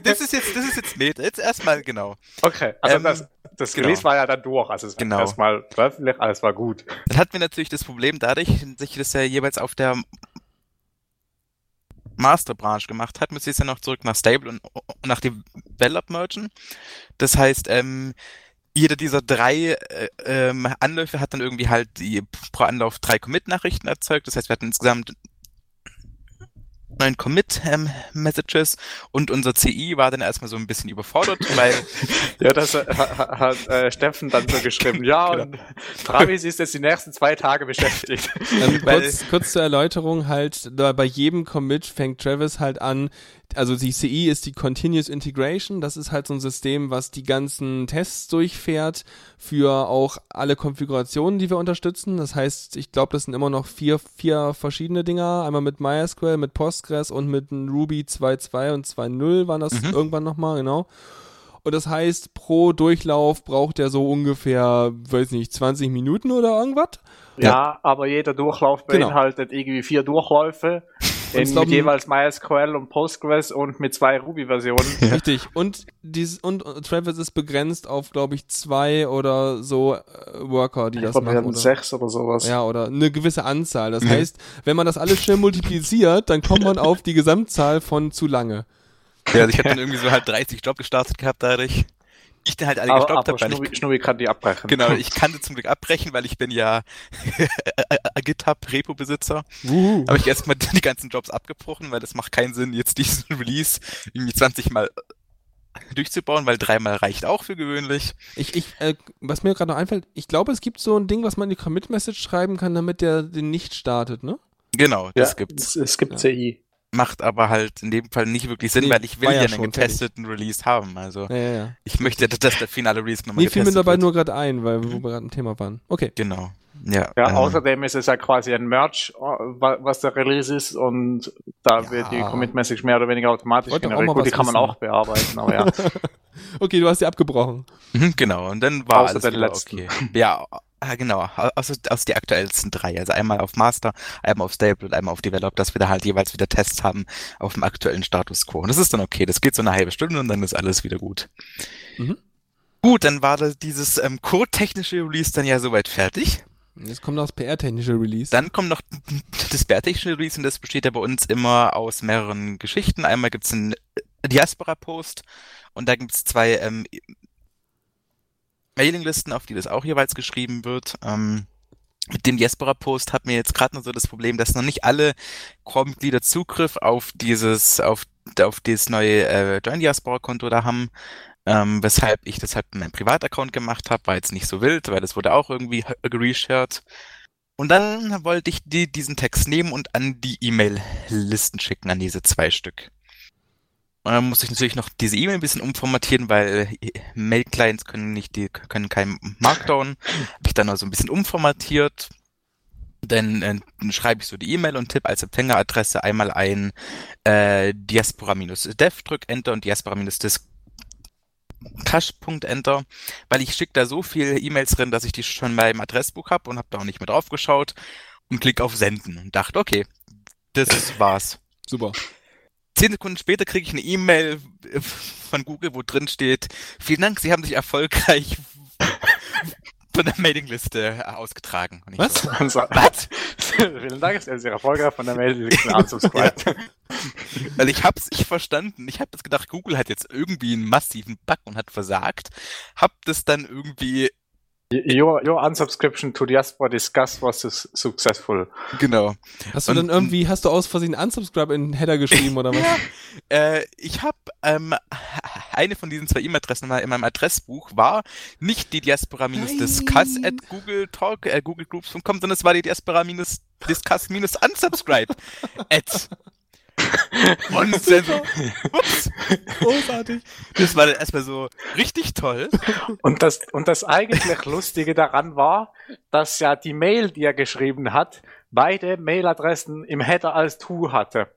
das ist jetzt, das ist jetzt, nee, jetzt erstmal genau. okay, also Ähm, das, das genau. Release war ja dann durch, also es war Genau. erstmal veröffentlicht, alles war gut. Dann hatten wir natürlich das Problem dadurch, dass ja jeweils auf der Master-Branch gemacht hat, müsste ich es ja noch zurück nach Stable und, und nach Develop mergen. Das heißt, ähm, jeder dieser drei äh, ähm, Anläufe hat dann irgendwie halt die, pro Anlauf drei Commit-Nachrichten erzeugt. Das heißt, wir hatten insgesamt neun Commit-Messages und unser CI war dann erstmal so ein bisschen überfordert, weil Ja, das äh, ha- hat äh, Steffen dann so geschrieben. Ja, Genau. und Travis ist jetzt die nächsten zwei Tage beschäftigt. Ähm, kurz, kurz zur Erläuterung halt, bei jedem Commit fängt Travis halt an, also die CI ist die Continuous Integration. Das ist halt so ein System, was die ganzen Tests durchfährt für auch alle Konfigurationen, die wir unterstützen. Das heißt, ich glaube, das sind immer noch vier, vier verschiedene Dinger. Einmal mit MySQL, mit Postgres und mit Ruby 2.2 und 2.0 waren das Mhm. irgendwann nochmal, genau. Und das heißt, pro Durchlauf braucht er so ungefähr, weiß nicht, 20 Minuten oder irgendwas. Ja, aber jeder Durchlauf Genau. beinhaltet irgendwie vier Durchläufe. In, ich glaub, mit jeweils MySQL und Postgres und mit zwei Ruby-Versionen. Richtig. Und dieses und Travis ist begrenzt auf, glaube ich, zwei oder so äh, Worker, die Ich das glaube, wir machen. hatten Oder, sechs oder sowas. ja, oder eine gewisse Anzahl. Das heißt, wenn man das alles schnell multipliziert, dann kommt man auf die Gesamtzahl von zu lange. Ja, also ich habe dann irgendwie so halt 30 Job gestartet gehabt dadurch. Ich dann halt alle aber gestoppt habe, weil Schnurri, ich Schnurri kann die abbrechen. Genau, ich kann sie zum Glück abbrechen, weil ich bin ja GitHub-Repo-Besitzer. Wuhu. Habe ich erstmal die ganzen Jobs abgebrochen, weil das macht keinen Sinn, jetzt diesen Release irgendwie 20 Mal durchzubauen, weil dreimal reicht auch für gewöhnlich. Ich, ich, äh, was mir gerade noch einfällt, ich glaube, es gibt so ein Ding, was man in die Commit-Message schreiben kann, damit der den nicht startet, ne? Genau, das ja, gibt's. Es, es gibt Ja. CI. Macht aber halt in dem Fall nicht wirklich Sinn, Nee, weil ich will ja, ja einen schon getesteten Release haben. Also Ja, ja, ja. ich möchte, dass der finale Release nochmal Mir fiel mir getestet dabei wird. nur gerade ein, weil wo wir gerade ein Thema waren. Okay. Genau. Ja, Ja, ähm, außerdem ist es ja quasi ein Merge, äh, wa- was der Release ist und da Ja. wird die Commit-Message mehr oder weniger automatisch generiert. Gut, die kann man auch bearbeiten, aber ja. Okay, du hast sie abgebrochen. Mhm, Genau, und dann war Außer alles den letzten. okay. Ja, ah, genau, aus, aus die aktuellsten drei. Also einmal auf Master, einmal auf Stable und einmal auf Develop, dass wir da halt jeweils wieder Tests haben auf dem aktuellen Status Quo. Und das ist dann okay. Das geht so eine halbe Stunde und dann ist alles wieder gut. Mhm. Gut, dann war das dieses ähm, code-technische Release dann ja soweit fertig. Jetzt kommt das PR-technische Release. Dann kommt noch das bärtechnische Release und das besteht ja bei uns immer aus mehreren Geschichten. Einmal gibt's einen Diaspora-Post und da gibt's zwei ähm, Mailinglisten, auf die das auch jeweils geschrieben wird. Ähm, mit dem Diaspora-Post hat mir jetzt gerade noch so das Problem, dass noch nicht alle Core-Mitglieder Zugriff auf dieses, auf, auf dieses neue äh, Join Diaspora-Konto da haben. Ähm, weshalb ich das halt mit meinem Privataccount gemacht habe, war jetzt nicht so wild, weil das wurde auch irgendwie reshared. Und dann wollte ich die, diesen Text nehmen und an die E-Mail-Listen schicken, an diese zwei Stück. Und dann musste ich natürlich noch diese E-Mail ein bisschen umformatieren, weil äh, Mail-Clients können nicht, die können kein Markdown. Habe ich dann noch so ein bisschen umformatiert. Dann, äh, dann schreibe ich so die E-Mail und tippe als Empfängeradresse einmal ein äh, diaspora-dev, drück Enter und diaspora-dis Cache.enter, weil ich schicke da so viele E-Mails drin, dass ich die schon mal im Adressbuch habe und habe da auch nicht mehr drauf geschaut und klick auf Senden und dachte, okay, das war's. Super. Zehn Sekunden später kriege ich eine E-Mail äh, von Google, wo drin steht, vielen Dank, Sie haben sich erfolgreich von der Mailingliste ausgetragen. Und ich Was? So, Und so, Was? Vielen Dank, sehr, sehr erfolgreich von der Mail, die unsubscribe. Weil ich hab's nicht verstanden. Ich habe jetzt gedacht, Google hat jetzt irgendwie einen massiven Bug und hat versagt. Hab das dann irgendwie, Your, your unsubscription to Diaspora Discuss was su- successful. genau. Hast du Und- dann irgendwie, hast du aus Versehen unsubscribe in den Header geschrieben oder was? Äh, ich habe ähm, eine von diesen zwei E-Mail-Adressen in meinem Adressbuch war nicht die diaspora-discuss at Google Talk, äh, googlegroups.com, sondern es war die diaspora-discuss-unsubscribe at. So, ups, Großartig. das war dann erstmal so richtig toll. Und das, und das eigentlich Lustige daran war, dass ja die Mail, die er geschrieben hat, beide Mailadressen im Header als To hatte.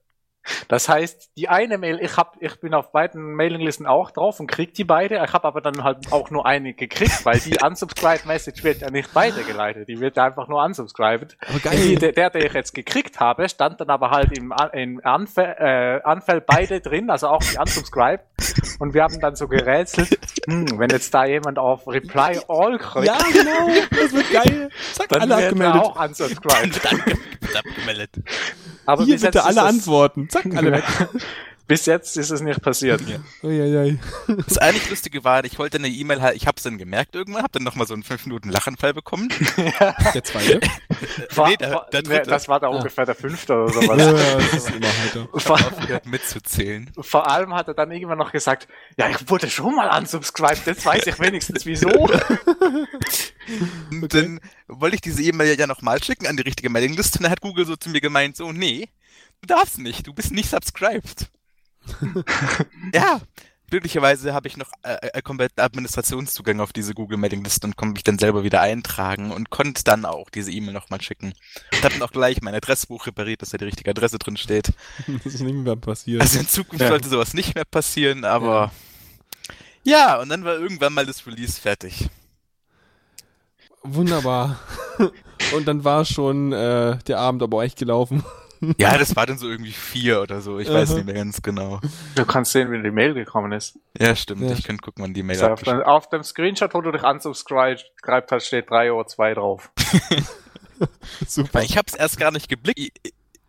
Das heißt, die eine Mail, ich hab, ich bin auf beiden Mailinglisten auch drauf und krieg die beide. Ich habe aber dann halt auch nur eine gekriegt, weil die unsubscribed Message wird ja nicht weitergeleitet. Die wird einfach nur unsubscribed. Die, der, der, ich jetzt gekriegt habe, stand dann aber halt im, im Anfall, äh, Anfall beide drin, also auch die unsubscribed. Und wir haben dann so gerätselt, hm, wenn jetzt da jemand auf Reply All kriegt, Ja, genau. Das wird geil. Zack, dann alle wird er abgemeldet. auch unsubscribed. Dann wird abgemeldet. Aber Hier bitte alle Antworten. Zack, alle weg. Bis jetzt ist es nicht passiert. Uiuiui. Das eigentlich Lustige war, ich wollte eine E-Mail halt, ich hab's dann gemerkt irgendwann, hab dann nochmal so einen 5 Minuten Lachanfall bekommen. Der zweite. War, Nee, der- der nee, dritte. das war da Ah. ungefähr der fünfte oder Ja, sowas. das ist immer heiter. Vor, mitzuzählen. vor allem hat er dann irgendwann noch gesagt, ja, ich wurde schon mal unsubscribed, jetzt weiß ich wenigstens wieso. Und Okay. dann wollte ich diese E-Mail ja nochmal schicken an die richtige Mailingliste und dann hat Google so zu mir gemeint, so, nee, du darfst nicht, du bist nicht subscribed. ja, glücklicherweise habe ich noch äh, äh, kompletten Administrationszugang auf diese Google Mailing Liste und konnte mich dann selber wieder eintragen und konnte dann auch diese E-Mail nochmal schicken. Und habe dann auch gleich mein Adressbuch repariert, dass da die richtige Adresse drin steht. Das ist nicht mehr passiert. Also in Zukunft Ja. sollte sowas nicht mehr passieren, aber ja. und dann war irgendwann mal das Release fertig. Wunderbar. Und dann war schon äh, der Abend aber echt gelaufen. Ja, das war dann so irgendwie vier oder so, ich weiß Aha. nicht mehr ganz genau. Du kannst sehen, wie die Mail gekommen ist. Ja, stimmt, Ja. ich könnte gucken, wann die Mail So, auf, dem, auf dem Screenshot, wo du dich unsubscribed hast, steht 3 Uhr 2 drauf. Super. Weil ich habe es erst gar nicht geblickt.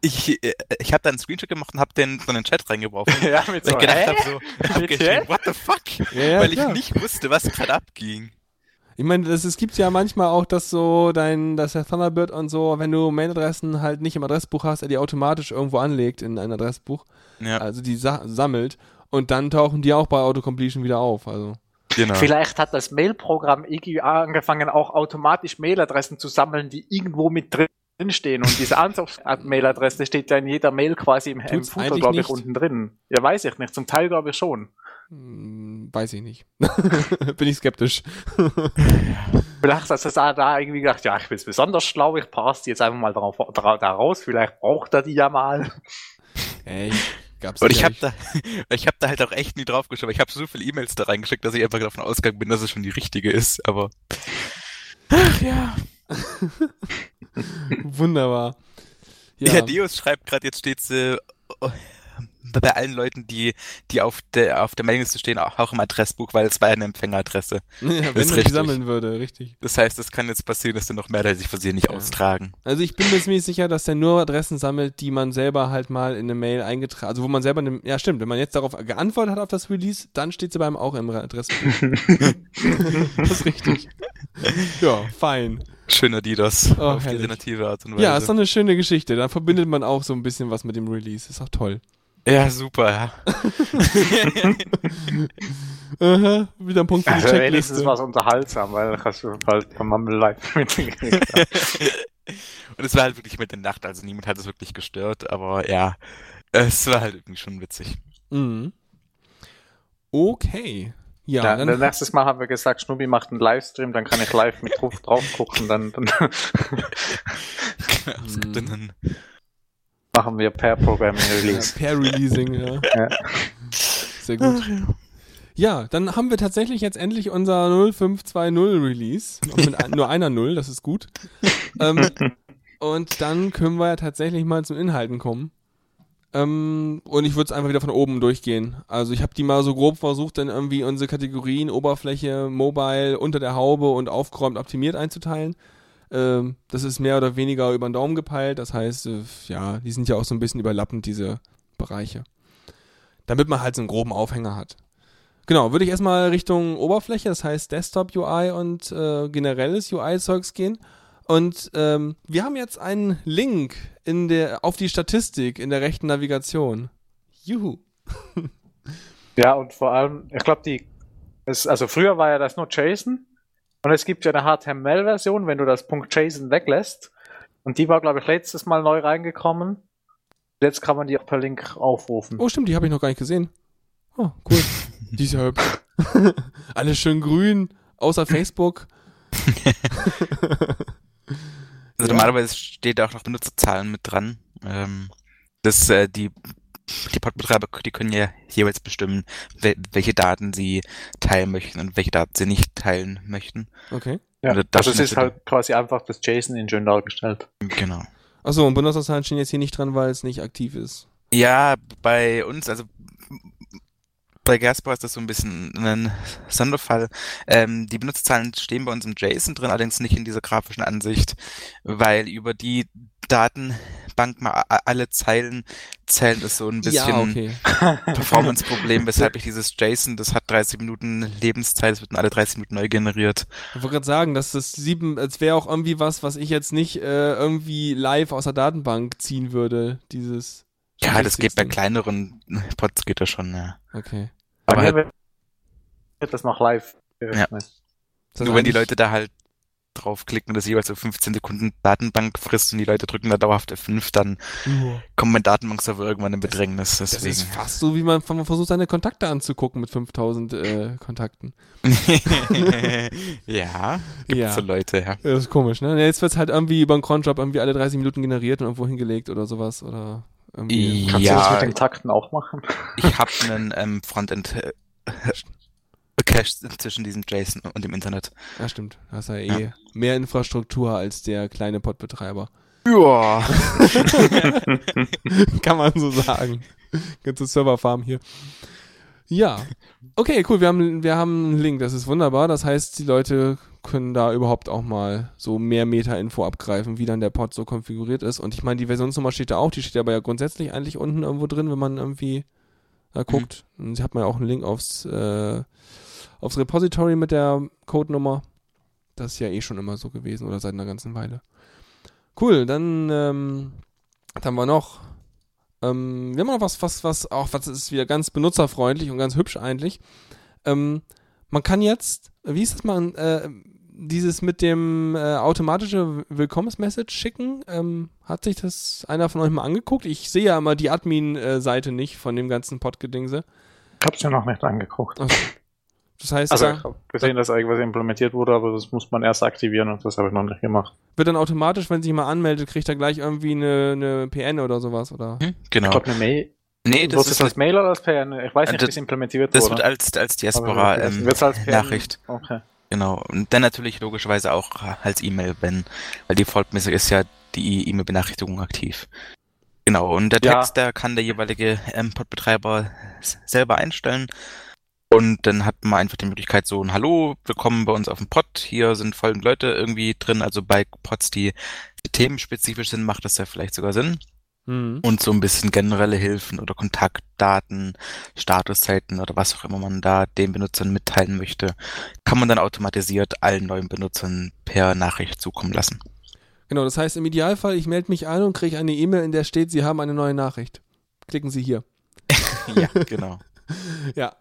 Ich, ich, ich habe da einen Screenshot gemacht und habe den in den Chat reingeworfen. ja, mit so, ich gedacht hä? habe so, hab what the fuck? Ja, ja, Weil ich klar. nicht wusste, was gerade abging. Ich meine, das, es gibt ja manchmal auch, dass so dein, dass der Thunderbird und so, wenn du Mailadressen halt nicht im Adressbuch hast, er die automatisch irgendwo anlegt in ein Adressbuch, Ja, also die sa sammelt und dann tauchen die auch bei Autocompletion wieder auf. Also genau. Vielleicht hat das Mailprogramm irgendwie angefangen, auch automatisch Mailadressen zu sammeln, die irgendwo mit drin stehen. Und diese Ansuch-Mailadresse steht ja in jeder Mail quasi im, im Tut's Footer, eigentlich glaube ich, nicht. unten drin. Ja, weiß ich nicht. Zum Teil glaube ich schon. Hm, weiß ich nicht. Bin ich skeptisch. Vielleicht hat er da irgendwie gedacht, ja, ich bin besonders schlau, ich passe die jetzt einfach mal darauf, dara- da raus, vielleicht braucht er die ja mal. Ey, gab's Und ich habe da, ich habe da halt auch echt nie drauf geschaut. Ich habe so viele E-Mails da reingeschickt, dass ich einfach davon ausgegangen bin, dass es schon die richtige ist. Aber ach ja. Wunderbar. Ja, Ja, Deus schreibt gerade, jetzt steht äh, bei allen Leuten, die, die auf der auf der Mailingliste stehen, auch, auch im Adressbuch, weil es war ja eine Empfängeradresse. ja, wenn die richtig. sammeln würde, richtig. Das heißt, es kann jetzt passieren, dass dann noch mehr Leute sich versehen nicht Ja. austragen. Also ich bin mir ziemlich sicher, dass der nur Adressen sammelt, die man selber halt mal in eine Mail eingetragen, also wo man selber eine, ja stimmt, wenn man jetzt darauf geantwortet hat auf das Release, dann steht sie beim auch im Adressbuch. das ist richtig. Ja, fein. Schöner DDoS Oh, auf die herrlich. alternative Art und Weise. Ja, ist doch eine schöne Geschichte. Dann verbindet man auch so ein bisschen was mit dem Release. Ist auch toll. Ja, super, ja. Aha, wieder ein Punkt für die Also wenigstens Checkliste. war es unterhaltsam, weil ich hast du halt von Mumble Live mitgekriegt. Und es war halt wirklich mit der Nacht, also niemand hat es wirklich gestört, aber ja, es war halt irgendwie schon witzig. Mhm. Okay. Ja, Ja, dann, dann nächstes Mal haben wir gesagt, Schnubi macht einen Livestream, dann kann ich live mit drauf, drauf gucken, dann, dann Es gibt dann einen machen wir per Programming ja, Release. per Releasing, ja. Ja. Sehr gut. Ja, dann haben wir tatsächlich jetzt endlich unser 0520 Release. Mit ein, nur einer Null, das ist gut. ähm, und dann können wir ja tatsächlich mal zu den Inhalten kommen. Ähm, und ich würde es einfach wieder von oben durchgehen. Also ich habe die mal so grob versucht, dann irgendwie unsere Kategorien Oberfläche, Mobile, unter der Haube und aufgeräumt, optimiert einzuteilen. Ähm, das ist mehr oder weniger über den Daumen gepeilt. Das heißt, äh, ja, die sind ja auch so ein bisschen überlappend, diese Bereiche. Damit man halt so einen groben Aufhänger hat. Genau, würde ich erstmal Richtung Oberfläche, das heißt Desktop UI und äh, generelles UI-Zeugs gehen. Und ähm, wir haben jetzt einen Link in der, auf die Statistik in der rechten Navigation. Juhu. Ja, und vor allem, ich glaube, die, es, also früher war ja das nur JSON und es gibt ja eine HTML-Version, wenn du das Punkt .json weglässt. Und die war, glaube ich, letztes Mal neu reingekommen. Jetzt kann man die auch per Link aufrufen. Oh, stimmt, die habe ich noch gar nicht gesehen. Oh, cool. die ist ja hübsch. Alles schön grün, außer Facebook. Also Ja. normalerweise steht da auch noch Benutzerzahlen mit dran. Ähm, das, äh, die, die Podbetreiber, die können ja jeweils bestimmen, wel welche Daten sie teilen möchten und welche Daten sie nicht teilen möchten. Okay. Ja, Also das also ist halt quasi einfach das JSON-Engine dargestellt. Genau. Achso, und Benutzerzahlen stehen jetzt hier nicht dran, weil es nicht aktiv ist. Ja, bei uns, also bei Gaspar ist das so ein bisschen ein Sonderfall. Ähm, die Benutzerzahlen stehen bei uns im JSON drin, allerdings nicht in dieser grafischen Ansicht, weil über die Datenbank mal alle Zeilen zählen ist so ein bisschen Ja, okay. Performance-Problem, weshalb ich dieses JSON, das hat 30 Minuten Lebenszeit, es wird alle 30 Minuten neu generiert. Ich wollte gerade sagen, dass das sieben, es wäre auch irgendwie was, was ich jetzt nicht äh, irgendwie live aus der Datenbank ziehen würde, dieses. Ja, das geht bei kleineren Pods geht das schon, ja. Okay. Aber halt, wird- das noch live das nur wenn die Leute da halt draufklicken und das jeweils so 15 Sekunden Datenbank frisst und die Leute drücken da dauerhaft F5, dann kommt mein Datenbankserver irgendwann in Bedrängnis. Das Deswegen. ist fast so, wie man, man versucht, seine Kontakte anzugucken mit 5000 äh, Kontakten. ja, gibt Ja. so Leute, ja. Das ist komisch, ne? Jetzt wird es halt irgendwie über einen Cronjob irgendwie alle 30 Minuten generiert und irgendwo hingelegt oder sowas. Oder irgendwie. Kannst du Ja. das mit den Takten auch machen? Ich habe einen ähm, Frontend äh, Cache zwischen diesem JSON und dem Internet. Ja, stimmt. Da hast ja eh mehr Infrastruktur als der kleine Podbetreiber. Ja. Kann man so sagen. Ganze Serverfarm hier. Ja. Okay, cool. Wir haben, wir haben einen Link. Das ist wunderbar. Das heißt, die Leute können da überhaupt auch mal so mehr Meta-Info abgreifen, wie dann der Pod so konfiguriert ist. Und ich meine, die Versionsnummer steht da auch. Die steht aber ja grundsätzlich eigentlich unten irgendwo drin, wenn man irgendwie da guckt. Und sie hat man ja auch einen Link aufs, äh, aufs Repository mit der Codenummer. Das ist ja eh schon immer so gewesen oder seit einer ganzen Weile. Cool, dann, ähm, was haben wir noch? Ähm, wir haben noch was, was, was auch, was ist wieder ganz benutzerfreundlich und ganz hübsch eigentlich. Ähm, man kann jetzt, wie ist das mal, äh, dieses mit dem äh, automatische Willkommensmessage schicken, ähm, hat sich das einer von euch mal angeguckt? Ich sehe ja immer die Admin-Seite nicht von dem ganzen Podgedingse. Ich hab's mir noch nicht angeguckt. Also, das heißt, Also da ich habe gesehen, dass irgendwas implementiert wurde, aber das muss man erst aktivieren und das habe ich noch nicht gemacht. wird dann automatisch, wenn sich jemand anmeldet, kriegt er gleich irgendwie eine, eine PN oder sowas, oder? Hm, Ich genau. glaube eine Mail. Nee, das Was ist, als Mail oder als PN? Ich weiß nicht, Das- wie es implementiert das wurde. wird als, als Aber Diaspora das ähm, als PN? Nachricht. Okay. Genau. Und dann natürlich logischerweise auch als E-Mail, wenn, weil defaultmäßig ist ja die E-Mail-Benachrichtigung aktiv. Genau. Und der Ja. Text, der kann der jeweilige ähm, Pod-Betreiber selber einstellen. Und dann hat man einfach die Möglichkeit so ein Hallo, willkommen bei uns auf dem Pod. Hier sind folgende Leute irgendwie drin. Also bei Pods, die themenspezifisch sind, macht das ja vielleicht sogar Sinn. Mhm. Und so ein bisschen generelle Hilfen oder Kontaktdaten, Statuszeiten oder was auch immer man da den Benutzern mitteilen möchte, kann man dann automatisiert allen neuen Benutzern per Nachricht zukommen lassen. Genau, das heißt im Idealfall, ich melde mich ein und kriege eine E-Mail, in der steht, Sie haben eine neue Nachricht. Klicken Sie hier. ja, genau. Ja.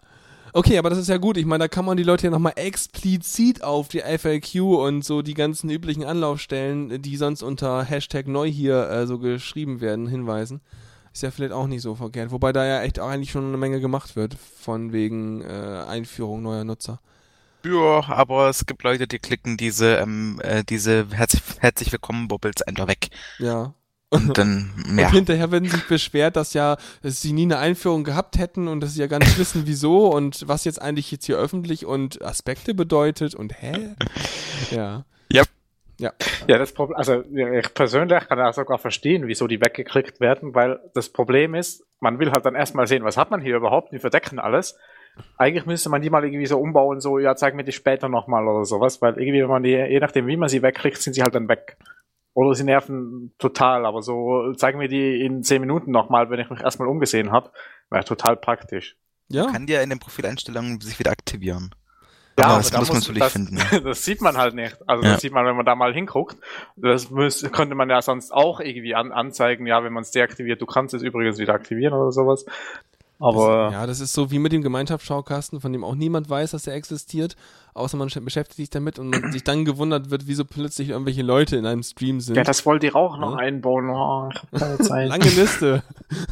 Okay, aber das ist ja gut. Ich meine, da kann man die Leute ja nochmal explizit auf die FAQ und so die ganzen üblichen Anlaufstellen, die sonst unter Hashtag neu hier äh, so geschrieben werden, hinweisen. Ist ja vielleicht auch nicht so verkehrt. Wobei da ja echt auch eigentlich schon eine Menge gemacht wird, von wegen äh, Einführung neuer Nutzer. Ja, aber es gibt Leute, die klicken diese, ähm, äh, diese herzlich, herzlich willkommen Bubbles einfach weg. Ja. Und dann, Und ja. hinterher werden sich beschwert, dass ja, dass sie nie eine Einführung gehabt hätten und dass sie ja gar nicht wissen, wieso und was jetzt eigentlich jetzt hier öffentlich und Aspekte bedeutet und hä? Ja. Ja, das Problem, also ja, ich persönlich kann ja sogar verstehen, wieso die weggeklickt werden, weil das Problem ist, man will halt dann erstmal sehen, was hat man hier überhaupt, die verdecken alles. Eigentlich müsste man die mal irgendwie so umbauen, so, ja, zeig mir die später nochmal oder sowas, weil irgendwie, wenn man die, je nachdem, wie man sie wegklickt, sind sie halt dann weg. Oder sie nerven total, aber so, zeig mir die in 10 Minuten nochmal, wenn ich mich erstmal umgesehen habe, wäre total praktisch. Ja. Kann die ja in den Profileinstellungen sich wieder aktivieren. Ja, aber das da muss man natürlich das- finden. Das sieht man halt nicht. Also Ja. das sieht man, wenn man da mal hinguckt. Das müß, könnte man ja sonst auch irgendwie an, anzeigen, ja, wenn man es deaktiviert, du kannst es übrigens wieder aktivieren oder sowas. Aber Das, ja, das ist so wie mit dem Gemeinschaftsschaukasten, von dem auch niemand weiß, dass er existiert, außer man beschäftigt sich damit und man sich dann gewundert wird, wieso plötzlich irgendwelche Leute in einem Stream sind. ja, das wollte ich auch noch Ja. einbauen. Oh, ich hab keine Zeit. Lange Liste.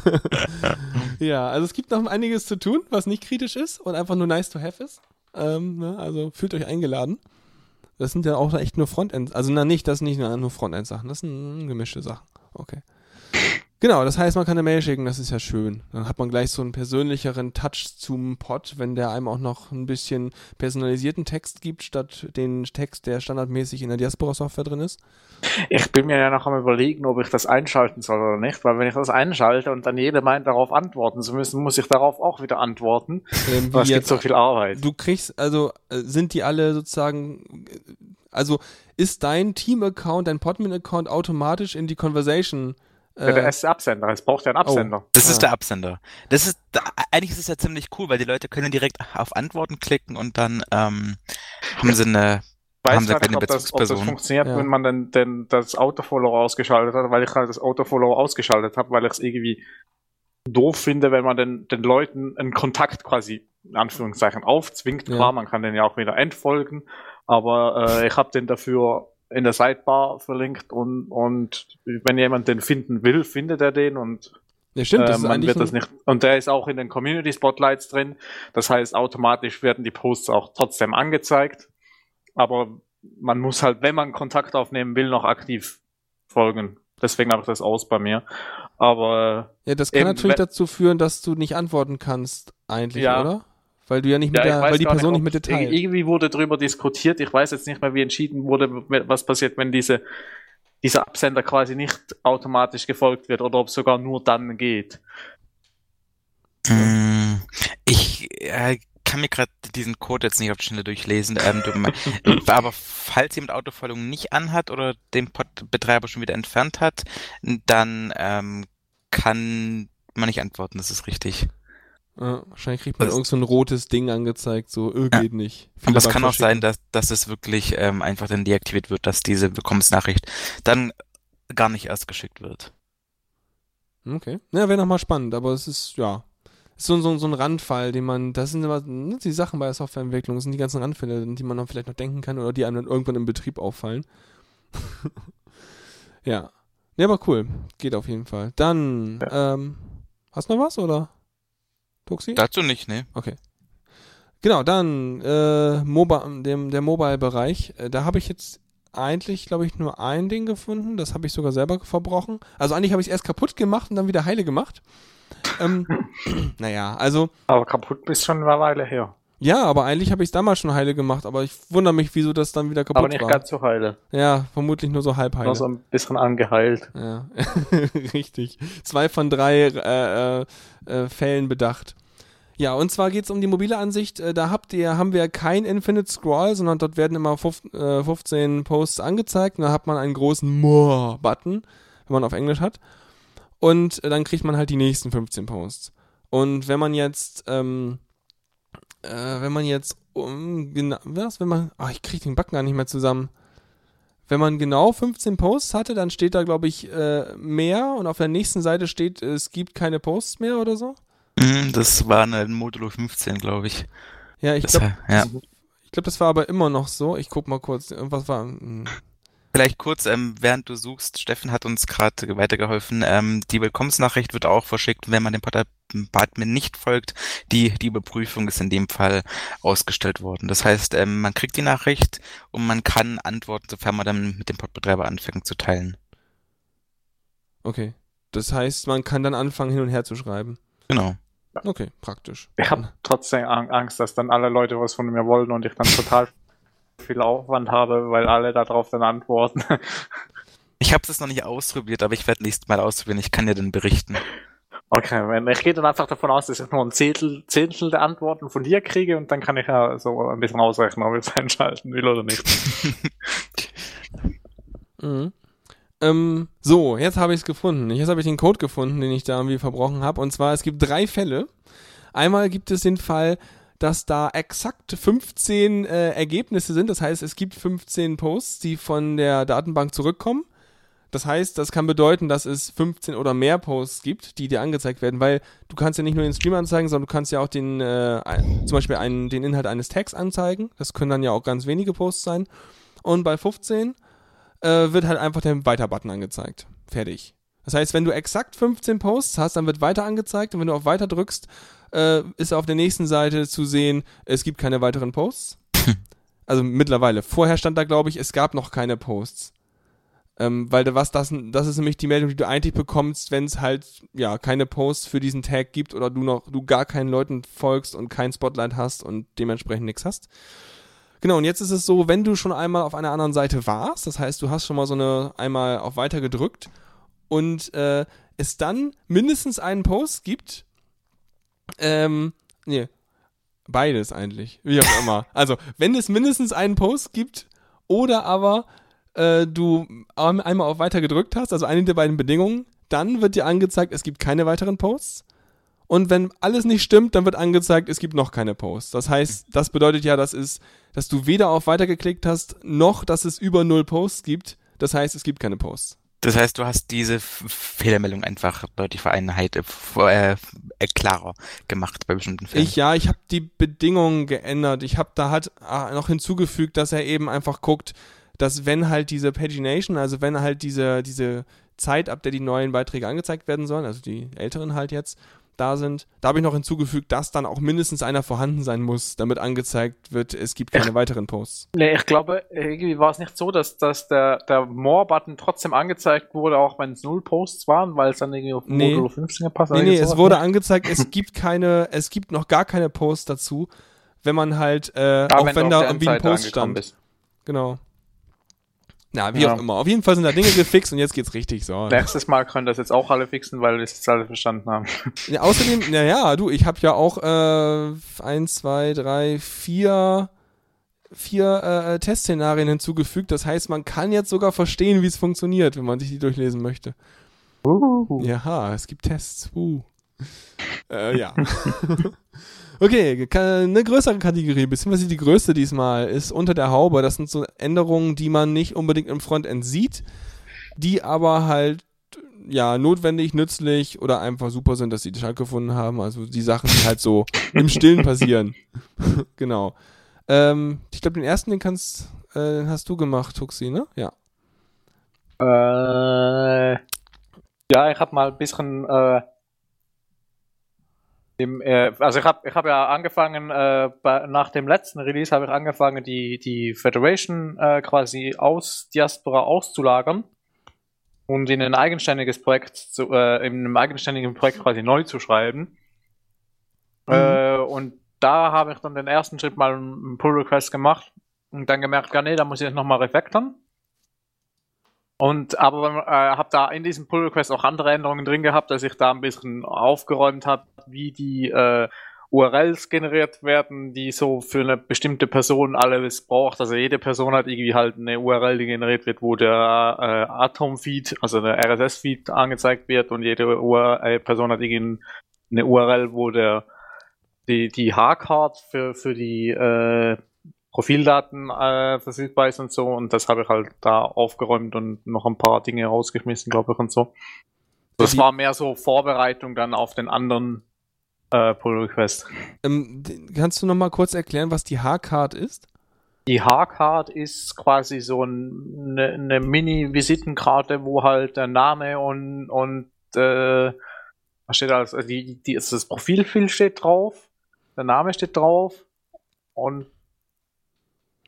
ja, also es gibt noch einiges zu tun, was nicht kritisch ist und einfach nur nice to have ist. Ähm, ne, also fühlt euch eingeladen. Das sind ja auch echt nur Frontend. Also na nicht, das sind nicht nur Frontend-Sachen, das sind gemischte Sachen. Okay. Genau, das heißt, man kann eine Mail schicken, das ist ja schön. Dann hat man gleich so einen persönlicheren Touch zum Pod, wenn der einem auch noch ein bisschen personalisierten Text gibt, statt den Text, der standardmäßig in der Diaspora-Software drin ist. Ich bin mir ja noch am überlegen, ob ich das einschalten soll oder nicht, weil wenn ich das einschalte und dann jeder meint, darauf antworten zu müssen, muss ich darauf auch wieder antworten. Ähm, es gibt jetzt- so viel Arbeit. Du kriegst, also äh, sind die alle sozusagen, äh, also ist dein Team-Account, dein Podman-Account automatisch in die Conversation? Ja, der Äh, ist Absender, es braucht ja einen Absender. Das Ah. ist der Absender. Das ist, eigentlich ist es ja ziemlich cool, weil die Leute können direkt auf Antworten klicken und dann ähm, haben sie eine, weiß haben sie keine nicht, ob das, ob das funktioniert, Ja. wenn man dann, dann das Autofollow ausgeschaltet hat, weil ich halt das Autofollow ausgeschaltet habe, weil ich es irgendwie doof finde, wenn man den, den Leuten einen Kontakt quasi in Anführungszeichen aufzwingt. Ja. Klar, man kann den ja auch wieder entfolgen, aber äh, ich habe den dafür in der Sidebar verlinkt und, und wenn jemand den finden will, findet er den und Ja, stimmt, das äh, man wird das nicht. Und der ist auch in den Community Spotlights drin. Das heißt, automatisch werden die Posts auch trotzdem angezeigt. Aber man muss halt, wenn man Kontakt aufnehmen will, noch aktiv folgen. Deswegen habe ich das aus bei mir. Aber ja, das kann eben, natürlich dazu führen, dass du nicht antworten kannst, eigentlich, Ja. oder? Weil du ja nicht mit Ja, der, weil die Person nicht ob- mit dir teilt. Irgendwie wurde darüber diskutiert. Ich weiß jetzt nicht mehr, wie entschieden wurde, was passiert, wenn diese, dieser Absender quasi nicht automatisch gefolgt wird oder ob es sogar nur dann geht. Mm, Ich äh, kann mir gerade diesen Code jetzt nicht auf die Schnelle durchlesen. Ähm, du, aber falls jemand Autofolgung nicht anhat oder den Pod-Betreiber schon wieder entfernt hat, dann ähm, kann man nicht antworten, das ist richtig. Ja, wahrscheinlich kriegt man Das- irgend so ein rotes Ding angezeigt, so, Ja. geht nicht. Aber es kann auch sein, dass, dass es wirklich ähm, einfach dann deaktiviert wird, dass diese Willkommensnachricht dann gar nicht erst geschickt wird. Okay. Ja, wäre nochmal spannend, aber es ist, ja. Ist so, so, so ein Randfall, den man, das sind immer ne, die Sachen bei der Softwareentwicklung, sind die ganzen Randfälle, an die man dann vielleicht noch denken kann oder die einem dann irgendwann im Betrieb auffallen. ja. Ne, aber cool. Geht auf jeden Fall. Dann, ähm, hast du noch was, oder? Tuxi? Dazu nicht, ne? Okay. Genau, dann äh, Mobi dem, der Mobile-Bereich. Äh, da habe ich jetzt eigentlich, glaube ich, nur ein Ding gefunden. Das habe ich sogar selber verbrochen. Also eigentlich habe ich es erst kaputt gemacht und dann wieder heile gemacht. Ähm, naja, also Aber kaputt bist schon eine Weile her. Ja, aber eigentlich habe ich es damals schon heile gemacht. Aber ich wundere mich, wieso das dann wieder kaputt Aber nicht war. ganz so heile. Ja, vermutlich nur so halb heile. Nur so ein bisschen angeheilt. Ja, richtig. Zwei von drei äh, äh, äh, Fällen bedacht. Ja, und zwar geht's um die mobile Ansicht. Äh, Da habt ihr, haben wir kein Infinite Scroll, sondern dort werden immer fuf, äh, 15 Posts angezeigt und da hat man einen großen More-Button, wenn man auf Englisch hat. Und dann kriegt man halt die nächsten 15 Posts. Und wenn man jetzt, ähm, äh, wenn man jetzt, um, genau, was, wenn man, ach, ich krieg den Backen gar nicht mehr zusammen. Wenn man genau 15 Posts hatte, dann steht da, glaube ich, äh, mehr und auf der nächsten Seite steht, es gibt keine Posts mehr oder so. Mhm, Das war eine Modulo 15, glaube ich. Ja, ich glaube, ja. ich glaub, das war aber immer noch so. Ich guck mal kurz, irgendwas war. hm. Vielleicht kurz, ähm, während du suchst, Steffen hat uns gerade weitergeholfen. Ähm, die Willkommensnachricht wird auch verschickt, wenn man dem Admin nicht folgt. Die, die Überprüfung ist in dem Fall ausgestellt worden. Das heißt, ähm, man kriegt die Nachricht und man kann antworten, sofern man dann mit dem Podbetreiber anfängt zu teilen. Okay. Das heißt, man kann dann anfangen, hin und her zu schreiben. Genau. Okay, praktisch. Ich habe trotzdem Ang- Angst, dass dann alle Leute was von mir wollen und ich dann total viel Aufwand habe, weil alle darauf dann antworten. Ich habe es noch nicht ausprobiert, aber ich werde nächstes Mal ausprobieren. Ich kann dir dann berichten. Okay, ich gehe dann einfach davon aus, dass ich nur ein Zehntel, Zehntel der Antworten von dir kriege und dann kann ich ja so ein bisschen ausrechnen, ob ich es einschalten will oder nicht. Mhm. Ähm, so, jetzt habe ich es gefunden. Jetzt habe ich den Code gefunden, den ich da irgendwie verbrochen habe. Und zwar, es gibt drei Fälle. Einmal gibt es den Fall, dass da exakt 15 äh, Ergebnisse sind. Das heißt, es gibt 15 Posts, die von der Datenbank zurückkommen. Das heißt, das kann bedeuten, dass es 15 oder mehr Posts gibt, die dir angezeigt werden, weil du kannst ja nicht nur den Stream anzeigen, sondern du kannst ja auch den, äh, zum Beispiel einen, den Inhalt eines Tags anzeigen. Das können dann ja auch ganz wenige Posts sein. Und bei 15 äh, wird halt einfach der Weiter-Button angezeigt. Fertig. Das heißt, wenn du exakt 15 Posts hast, dann wird weiter angezeigt und wenn du auf Weiter drückst, äh, ist auf der nächsten Seite zu sehen, es gibt keine weiteren Posts. Also mittlerweile. Vorher stand da, glaube ich, es gab noch keine Posts. Ähm, weil was das, das ist nämlich die Meldung, die du eigentlich bekommst, wenn es halt ja keine Posts für diesen Tag gibt oder du noch du gar keinen Leuten folgst und kein Spotlight hast und dementsprechend nichts hast. Genau, und jetzt ist es so, wenn du schon einmal auf einer anderen Seite warst, das heißt, du hast schon mal so eine einmal auf Weiter gedrückt und äh, es dann mindestens einen Post gibt, ähm, nee, beides eigentlich, wie auch immer. Also, wenn es mindestens einen Post gibt oder aber äh, du ein- einmal auf Weiter gedrückt hast, also eine der beiden Bedingungen, dann wird dir angezeigt, es gibt keine weiteren Posts. Und wenn alles nicht stimmt, dann wird angezeigt, es gibt noch keine Posts. Das heißt, das bedeutet ja, dass, es, dass du weder auf Weiter geklickt hast, noch dass es über null Posts gibt. Das heißt, es gibt keine Posts. Das heißt, du hast diese Fehlermeldung einfach deutlich vereinheit, äh, äh, äh, klarer gemacht bei bestimmten Fällen. Ich, ja, ich habe die Bedingungen geändert. Ich habe da halt ah, noch hinzugefügt, dass er eben einfach guckt, dass wenn halt diese Pagination, also wenn halt diese, diese Zeit, ab der die neuen Beiträge angezeigt werden sollen, also die älteren halt jetzt, da sind. Da habe ich noch hinzugefügt, dass dann auch mindestens einer vorhanden sein muss, damit angezeigt wird, es gibt keine weiteren Posts. Nee, ich glaube, irgendwie war es nicht so, dass, dass der, der More-Button trotzdem angezeigt wurde, auch wenn es null Posts waren, weil es dann irgendwie auf Nee. Modulo 15 gepasst Nee, nee, es wurde an. angezeigt, es gibt keine, es gibt noch gar keine Posts dazu, wenn man halt, äh, Ja, auch wenn, du da irgendwie ein Post stand. bist. Genau. Na, wie Ja. auch immer. Auf jeden Fall sind da Dinge gefixt und jetzt geht's richtig so. Nächstes Mal können das jetzt auch alle fixen, weil wir es jetzt alle verstanden haben. Ja, außerdem, naja, du, ich habe ja auch äh, eins, zwei, drei, vier, vier äh, Testszenarien hinzugefügt. Das heißt, man kann jetzt sogar verstehen, wie es funktioniert, wenn man sich die durchlesen möchte. Uh. Ja, es gibt Tests. Uh. äh, ja. okay, ka- eine größere Kategorie, beziehungsweise die größte diesmal, ist unter der Haube. Das sind so Änderungen, die man nicht unbedingt im Frontend sieht, die aber halt ja notwendig, nützlich oder einfach super sind, dass sie stattgefunden haben. Also die Sachen, die halt so im Stillen passieren. genau. Ähm, ich glaube, den ersten, den kannst, äh, den hast du gemacht, Tuxi, ne? Ja. Äh, ja, ich habe mal ein bisschen äh, im, äh, also ich habe ich hab ja angefangen, äh, bei, nach dem letzten Release habe ich angefangen, die, die Federation äh, quasi aus Diaspora auszulagern und in ein eigenständiges Projekt, zu, äh, in einem eigenständigen Projekt quasi neu zu schreiben. Äh, und da habe ich dann den ersten Schritt mal einen Pull Request gemacht und dann gemerkt, ja nee, da muss ich jetzt nochmal refactoren. Und aber äh, habe da in diesem Pull Request auch andere Änderungen drin gehabt, dass ich da ein bisschen aufgeräumt habe, wie die äh, URLs generiert werden, die so für eine bestimmte Person alles braucht. Also jede Person hat irgendwie halt eine URL, die generiert wird, wo der äh, Atom-Feed, also der RSS-Feed angezeigt wird und jede URL, Person hat irgendwie eine URL, wo der die, die H-Card für, für die äh, Profildaten äh, verfügbar ist und so. Und das habe ich halt da aufgeräumt und noch ein paar Dinge rausgeschmissen, glaube ich, und so. Das war mehr so Vorbereitung dann auf den anderen äh, Pull Request. Ähm, kannst du noch mal kurz erklären, was die H-Card ist? Die H-Card ist quasi so ein, eine, eine Mini-Visitenkarte, wo halt der Name und, und äh, was steht da? Also die, die, das Profilbild steht drauf, der Name steht drauf und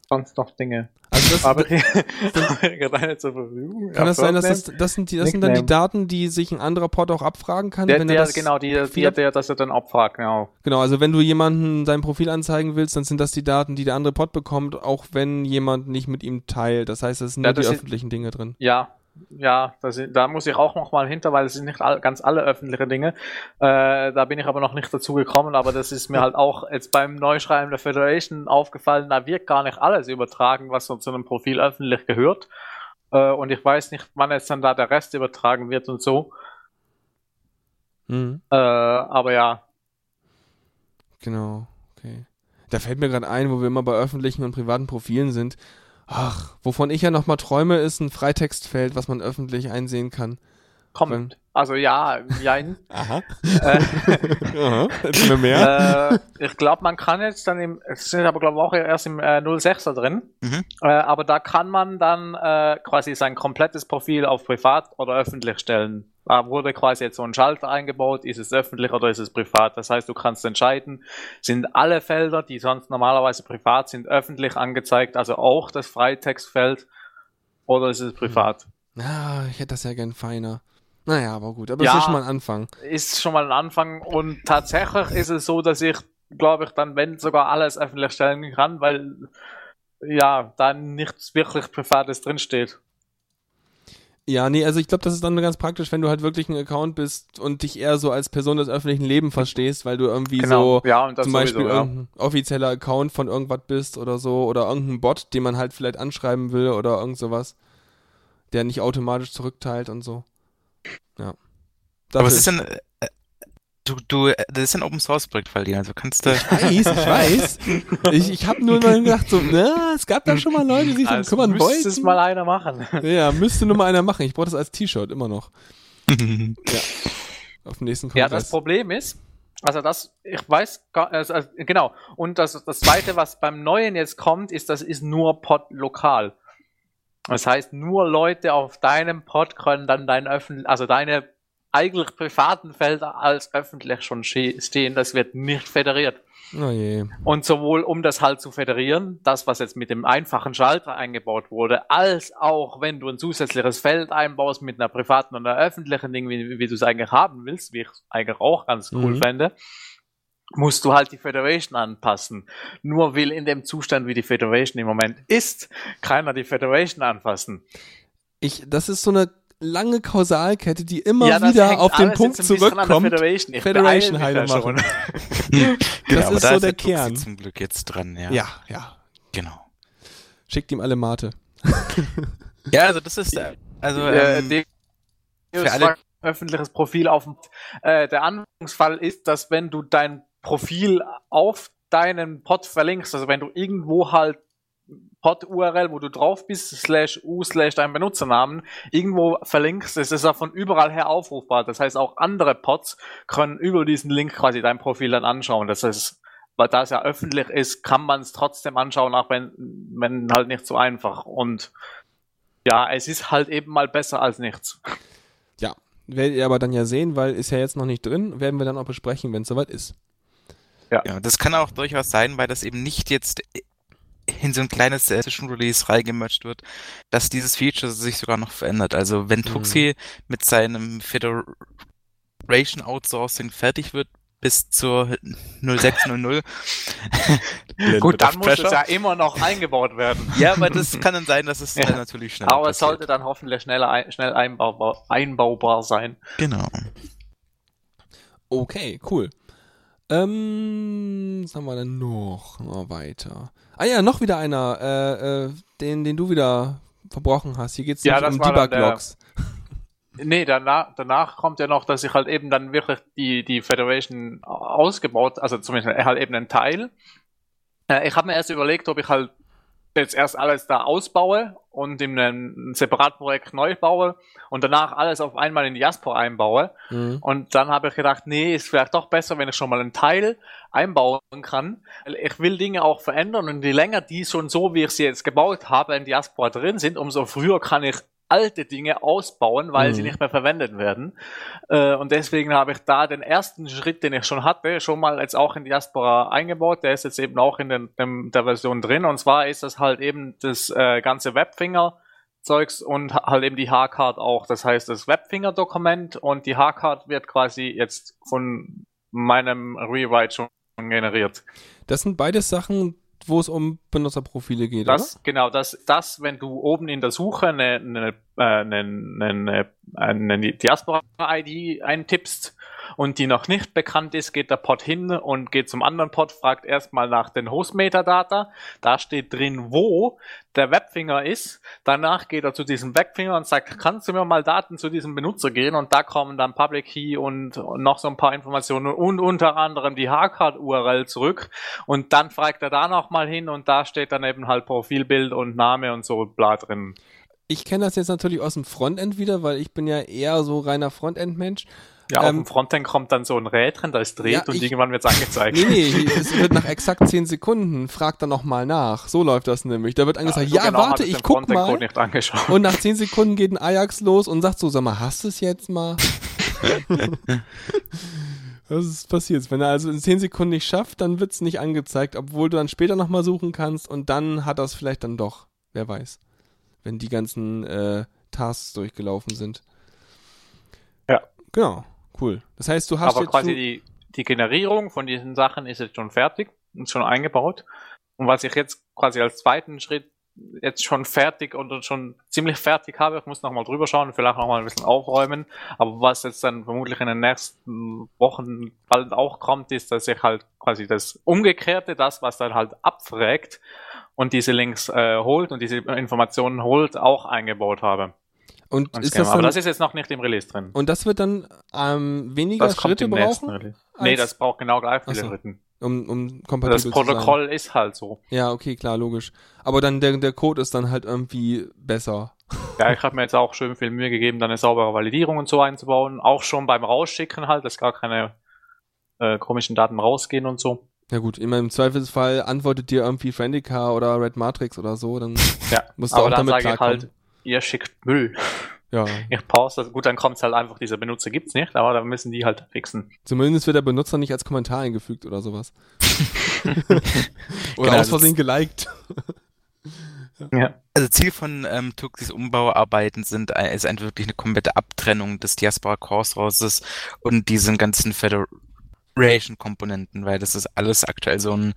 sonst noch Dinge. Also das, Aber die gerade zur Verfügung. kann Ja, das sein, dass das, das sind, die, das sind dann die. Daten, die sich ein anderer Pod auch abfragen kann? Der, wenn der, er das genau, die, Profil der, dass er dann abfragt, genau. Genau, also wenn du jemanden sein Profil anzeigen willst, dann sind das die Daten, die der andere Pod bekommt, auch wenn jemand nicht mit ihm teilt. Das heißt, das sind Ja, nur die öffentlichen Dinge drin. Ja, ja, das, da muss ich auch noch mal hinter, weil es sind nicht all, ganz alle öffentliche Dinge. Äh, da bin ich aber noch nicht dazu gekommen, aber das ist mir halt auch jetzt beim Neuschreiben der Federation aufgefallen, da wird gar nicht alles übertragen, was so zu einem Profil öffentlich gehört. Äh, und ich weiß nicht, wann jetzt dann da der Rest übertragen wird und so. Mhm. Äh, aber ja, Genau, okay. Da fällt mir gerade ein, wo wir immer bei öffentlichen und privaten Profilen sind. Ach, wovon ich ja noch mal träume, ist ein Freitextfeld, was man öffentlich einsehen kann. kommt. Also ja, ja. Aha. äh, Aha. Mir mehr. äh, ich glaube, man kann jetzt dann im, es sind aber glaube ich auch erst im äh, 06er drin, Mhm. äh, aber da kann man dann äh, quasi sein komplettes Profil auf privat oder öffentlich stellen. Da wurde quasi jetzt so ein Schalter eingebaut, ist es öffentlich oder ist es privat. Das heißt, du kannst entscheiden, sind alle Felder, die sonst normalerweise privat sind, öffentlich angezeigt, also auch das Freitextfeld oder ist es privat. Ah, ich hätte das ja gern feiner. Naja, aber gut. Aber Ja. ist schon mal ein Anfang. ist schon mal ein Anfang und tatsächlich ist es so, dass ich, glaube ich, dann, wenn sogar alles öffentlich stellen kann, weil ja, da nichts wirklich Privates drinsteht. Ja, nee, also ich glaube, das ist dann ganz praktisch, wenn du halt wirklich ein Account bist und dich eher so als Person des öffentlichen Lebens verstehst, weil du irgendwie so Genau. ja, und das zum Beispiel sowieso, ja. irgendein offizieller Account von irgendwas bist oder so oder irgendein Bot, den man halt vielleicht anschreiben will oder irgend sowas, der nicht automatisch zurückteilt und so. Ja. Aber Dafür es ist ein, äh, du, du, äh, das ist ein Open Source Projekt, Valdi, also kannst du, Ich weiß, ich weiß. Ich, ich habe nur mal gedacht, so, na, es gab da schon mal Leute, die sich darum Also kümmern müsste wollten. es mal einer machen. ja, müsste nur mal einer machen. Ich brauche das als T-Shirt immer noch. Ja. Auf dem nächsten Ja, Kongress. das Problem ist, also das, ich weiß, gar- also, also, genau. Und das, das zweite, was beim Neuen jetzt kommt, ist, das ist nur Pod lokal. Das heißt, nur Leute auf deinem Pod können dann dein öffentlich, also deine eigentlich privaten Felder als öffentlich schon stehen. Das wird nicht federiert. Oh. Und sowohl um das halt zu federieren, das was jetzt mit dem einfachen Schalter eingebaut wurde, als auch wenn du ein zusätzliches Feld einbaust mit einer privaten und einer öffentlichen Ding, wie, wie du es eigentlich haben willst, wie ich es eigentlich auch ganz cool Mhm. fände, musst du halt die Federation anpassen. Nur will in dem Zustand, wie die Federation im Moment ist, keiner die Federation anfassen. Ich, das ist so eine lange Kausalkette, die immer Ja, wieder auf den Punkt der zurückkommt. Federation, Federation heile da machen. Genau, Das ist da so der Tuxi Kern. zum Glück jetzt dran, ja. Ja, ja. Genau. Schickt ihm alle Mate. Ja, also das ist, äh, also, äh, ähm, für alle- öffentliches Profil auf dem, äh, der Anwendungsfall ist, dass wenn du dein Profil auf deinen Pod verlinkst, also wenn du irgendwo halt Pod-URL, wo du drauf bist, slash u, slash dein Benutzernamen, irgendwo verlinkst, ist es ja von überall her aufrufbar. Das heißt, auch andere Pods können über diesen Link quasi dein Profil dann anschauen. Das heißt, weil das ja öffentlich ist, kann man es trotzdem anschauen, auch wenn, wenn halt nicht so einfach. Und ja, es ist halt eben mal besser als nichts. Ja. Werdet ihr aber dann ja sehen, weil ist ja jetzt noch nicht drin, werden wir dann auch besprechen, wenn es soweit ist. Ja, das kann auch durchaus sein, weil das eben nicht jetzt in so ein kleines äh, Zwischenrelease reingemerged wird, dass dieses Feature sich sogar noch verändert. Also wenn Tuxi mit seinem Federation Outsourcing fertig wird bis zur 0600, Gut, dann muss es Pressure. ja immer noch eingebaut werden. ja, aber das kann dann sein, dass es Ja. dann natürlich schneller Aber es passiert. sollte dann hoffentlich schneller schnell einbaubar, einbaubar sein. Genau. Okay, cool. Ähm, was haben wir denn noch? Mal weiter. Ah ja, noch wieder einer, äh, äh, den, den du wieder verbrochen hast. Hier geht's Ja, um Debug-Logs. Nee, danach, danach kommt ja noch, dass ich halt eben dann wirklich die, die Federation ausgebaut, also zumindest halt eben ein Teil. Äh, ich habe mir erst überlegt, ob ich halt jetzt erst alles da ausbaue und in einem separaten Projekt neu baue und danach alles auf einmal in die Diaspora einbaue. Mhm. Und dann habe ich gedacht, nee, ist vielleicht doch besser, wenn ich schon mal einen Teil einbauen kann. Ich will Dinge auch verändern und je länger die schon so, wie ich sie jetzt gebaut habe, in Diaspora drin sind, umso früher kann ich alte Dinge ausbauen, weil Mhm. sie nicht mehr verwendet werden. Äh, und deswegen habe ich da den ersten Schritt, den ich schon hatte, schon mal jetzt auch in Diaspora eingebaut. Der ist jetzt eben auch in den, dem, der Version drin. Und zwar ist das halt eben das äh, ganze Webfinger Zeugs und ha- halt eben die H-Card auch. Das heißt, das Webfinger-Dokument und die H-Card wird quasi jetzt von meinem Rewrite schon generiert. Das sind beides Sachen, wo es um Benutzerprofile geht, Das, genau, das, das, wenn du oben in der Suche eine, eine, äh, eine, eine, eine Diaspora-ID eintippst und die noch nicht bekannt ist, geht der Pod hin und geht zum anderen Pod, fragt erstmal nach den Host-Metadata. Da steht drin, wo der Webfinger ist. Danach geht er zu diesem Webfinger und sagt, kannst du mir mal Daten zu diesem Benutzer gehen? Und da kommen dann Public Key und, noch so ein paar Informationen und unter anderem die H-Card-URL zurück. Und dann fragt er da nochmal hin und da steht dann eben halt Profilbild und Name und so bla drin. Ich kenne das jetzt natürlich aus dem Frontend wieder, weil ich bin ja eher so reiner Frontend-Mensch. Ja, auf Ähm, dem Frontend kommt dann so ein Rädchen, das dreht Ja, und ich- irgendwann wird's angezeigt. Nee, nee, es wird nach exakt 10 Sekunden, fragt dann nochmal nach. So läuft das nämlich. Da wird angesagt, so ja, genau warte, ich guck mal. Und nach 10 Sekunden geht ein Ajax los und sagt so, sag mal, hast du es jetzt mal? Das ist passiert. Wenn er also in 10 Sekunden nicht schafft, dann wird's nicht angezeigt, obwohl du dann später nochmal suchen kannst und dann hat er es vielleicht dann doch. Wer weiß. Wenn die ganzen äh, Tasks durchgelaufen sind. Ja. Genau. Cool. Das heißt, du hast Aber jetzt quasi die, die Generierung von diesen Sachen ist jetzt schon fertig und schon eingebaut. Und was ich jetzt quasi als zweiten Schritt jetzt schon fertig und schon ziemlich fertig habe, ich muss nochmal drüber schauen, vielleicht nochmal ein bisschen aufräumen, aber was jetzt dann vermutlich in den nächsten Wochen bald auch kommt, ist, dass ich halt quasi das Umgekehrte, das, was dann halt abfragt und diese Links äh, holt und diese Informationen holt, auch eingebaut habe. Und Ganz ist genau. das aber dann, das ist jetzt noch nicht im Release drin. und das wird dann ähm, weniger Das Schritte brauchen. Nee, das braucht genau gleich viele so. Schritten. um, um kompatibel Das. Protokoll ist halt so. Ja, okay, klar, logisch. Aber dann der, der Code ist dann halt irgendwie besser. Ja, ich habe mir jetzt auch schön viel Mühe gegeben, da eine saubere Validierung und so einzubauen. Auch schon beim Rausschicken halt, dass gar keine äh, komischen Daten rausgehen und so. Ja gut, immer im Zweifelsfall antwortet dir irgendwie Friendica oder Red Matrix oder so, dann Ja, musst du aber auch dann damit sage ich halt, ihr schickt Müll. ja, Ich pause das. Gut, dann kommt halt einfach, dieser Benutzer gibt's nicht, aber dann müssen die halt fixen. zumindest wird der Benutzer nicht als Kommentar eingefügt oder sowas. oder Genau, aus Versehen geliked. Ja. Also Ziel von ähm, Tuxis Umbauarbeiten sind, äh, ist ein, wirklich eine komplette Abtrennung des Diaspora Core Sources und diesen ganzen Federation-Komponenten, weil das ist alles aktuell so ein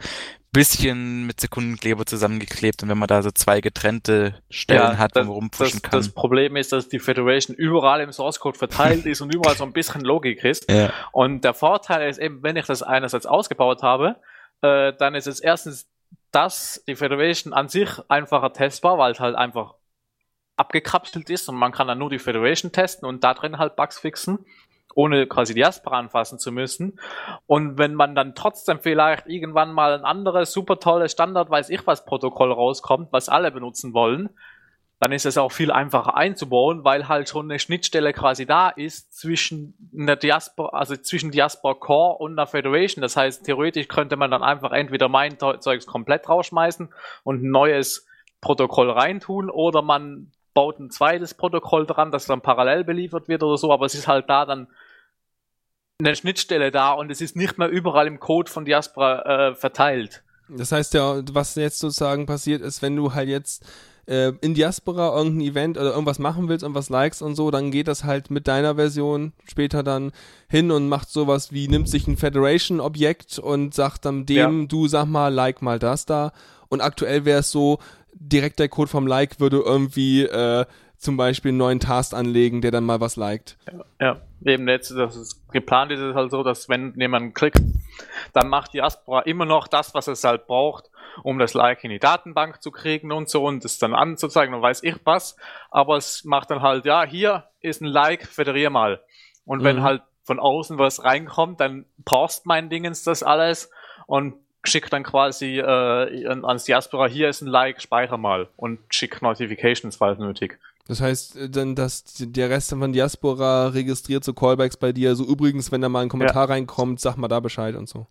bisschen mit Sekundenkleber zusammengeklebt und wenn man da so zwei getrennte Stellen hat, wo man rumpushen das, kann. das Problem ist, dass die Federation überall im Source Code verteilt ist und überall so ein bisschen Logik ist. ja. Und der Vorteil ist eben, wenn ich das einerseits ausgebaut habe, äh, dann ist es erstens, dass die Federation an sich einfacher testbar, weil es halt einfach abgekapselt ist und man kann dann nur die Federation testen und da drin halt Bugs fixen, ohne quasi die Diaspora anfassen zu müssen. Und wenn man dann trotzdem vielleicht irgendwann mal ein anderes super tolles Standard, weiß ich was Protokoll rauskommt, was alle benutzen wollen, dann ist es auch viel einfacher einzubauen, weil halt schon eine Schnittstelle quasi da ist zwischen einer Diaspora, also zwischen Diaspora Core und einer Federation. Das heißt, theoretisch könnte man dann einfach entweder mein Zeugs komplett rausschmeißen und ein neues Protokoll reintun oder man baut ein zweites Protokoll dran, das dann parallel beliefert wird oder so, aber es ist halt da dann eine Schnittstelle da und es ist nicht mehr überall im Code von Diaspora äh, verteilt. Das heißt ja, was jetzt sozusagen passiert ist, wenn du halt jetzt äh, in Diaspora irgendein Event oder irgendwas machen willst und was likes und so, dann geht das halt mit deiner Version später dann hin und macht sowas wie, nimmt sich ein Federation-Objekt und sagt dann dem, du sag mal, like mal das da. Und aktuell wäre es so, direkt der Code vom Like würde irgendwie äh, zum Beispiel einen neuen Task anlegen, der dann mal was liked. Ja, eben jetzt, das ist geplant ist es halt so, dass wenn jemand klickt, dann macht Diaspora immer noch das, was es halt braucht, um das Like in die Datenbank zu kriegen und so und es dann anzuzeigen und weiß ich was. Aber es macht dann halt, ja, hier ist ein Like, federier mal. Und wenn Mhm. halt von außen was reinkommt, dann passt mein Dingens das alles und schickt dann quasi äh, an- ans Diaspora, hier ist ein Like, speicher mal und schickt Notifications, falls nötig. Das heißt, äh, dann, dass der Rest von Diaspora registriert so Callbacks bei dir. So übrigens, wenn da mal ein Kommentar reinkommt, sag mal da Bescheid und so.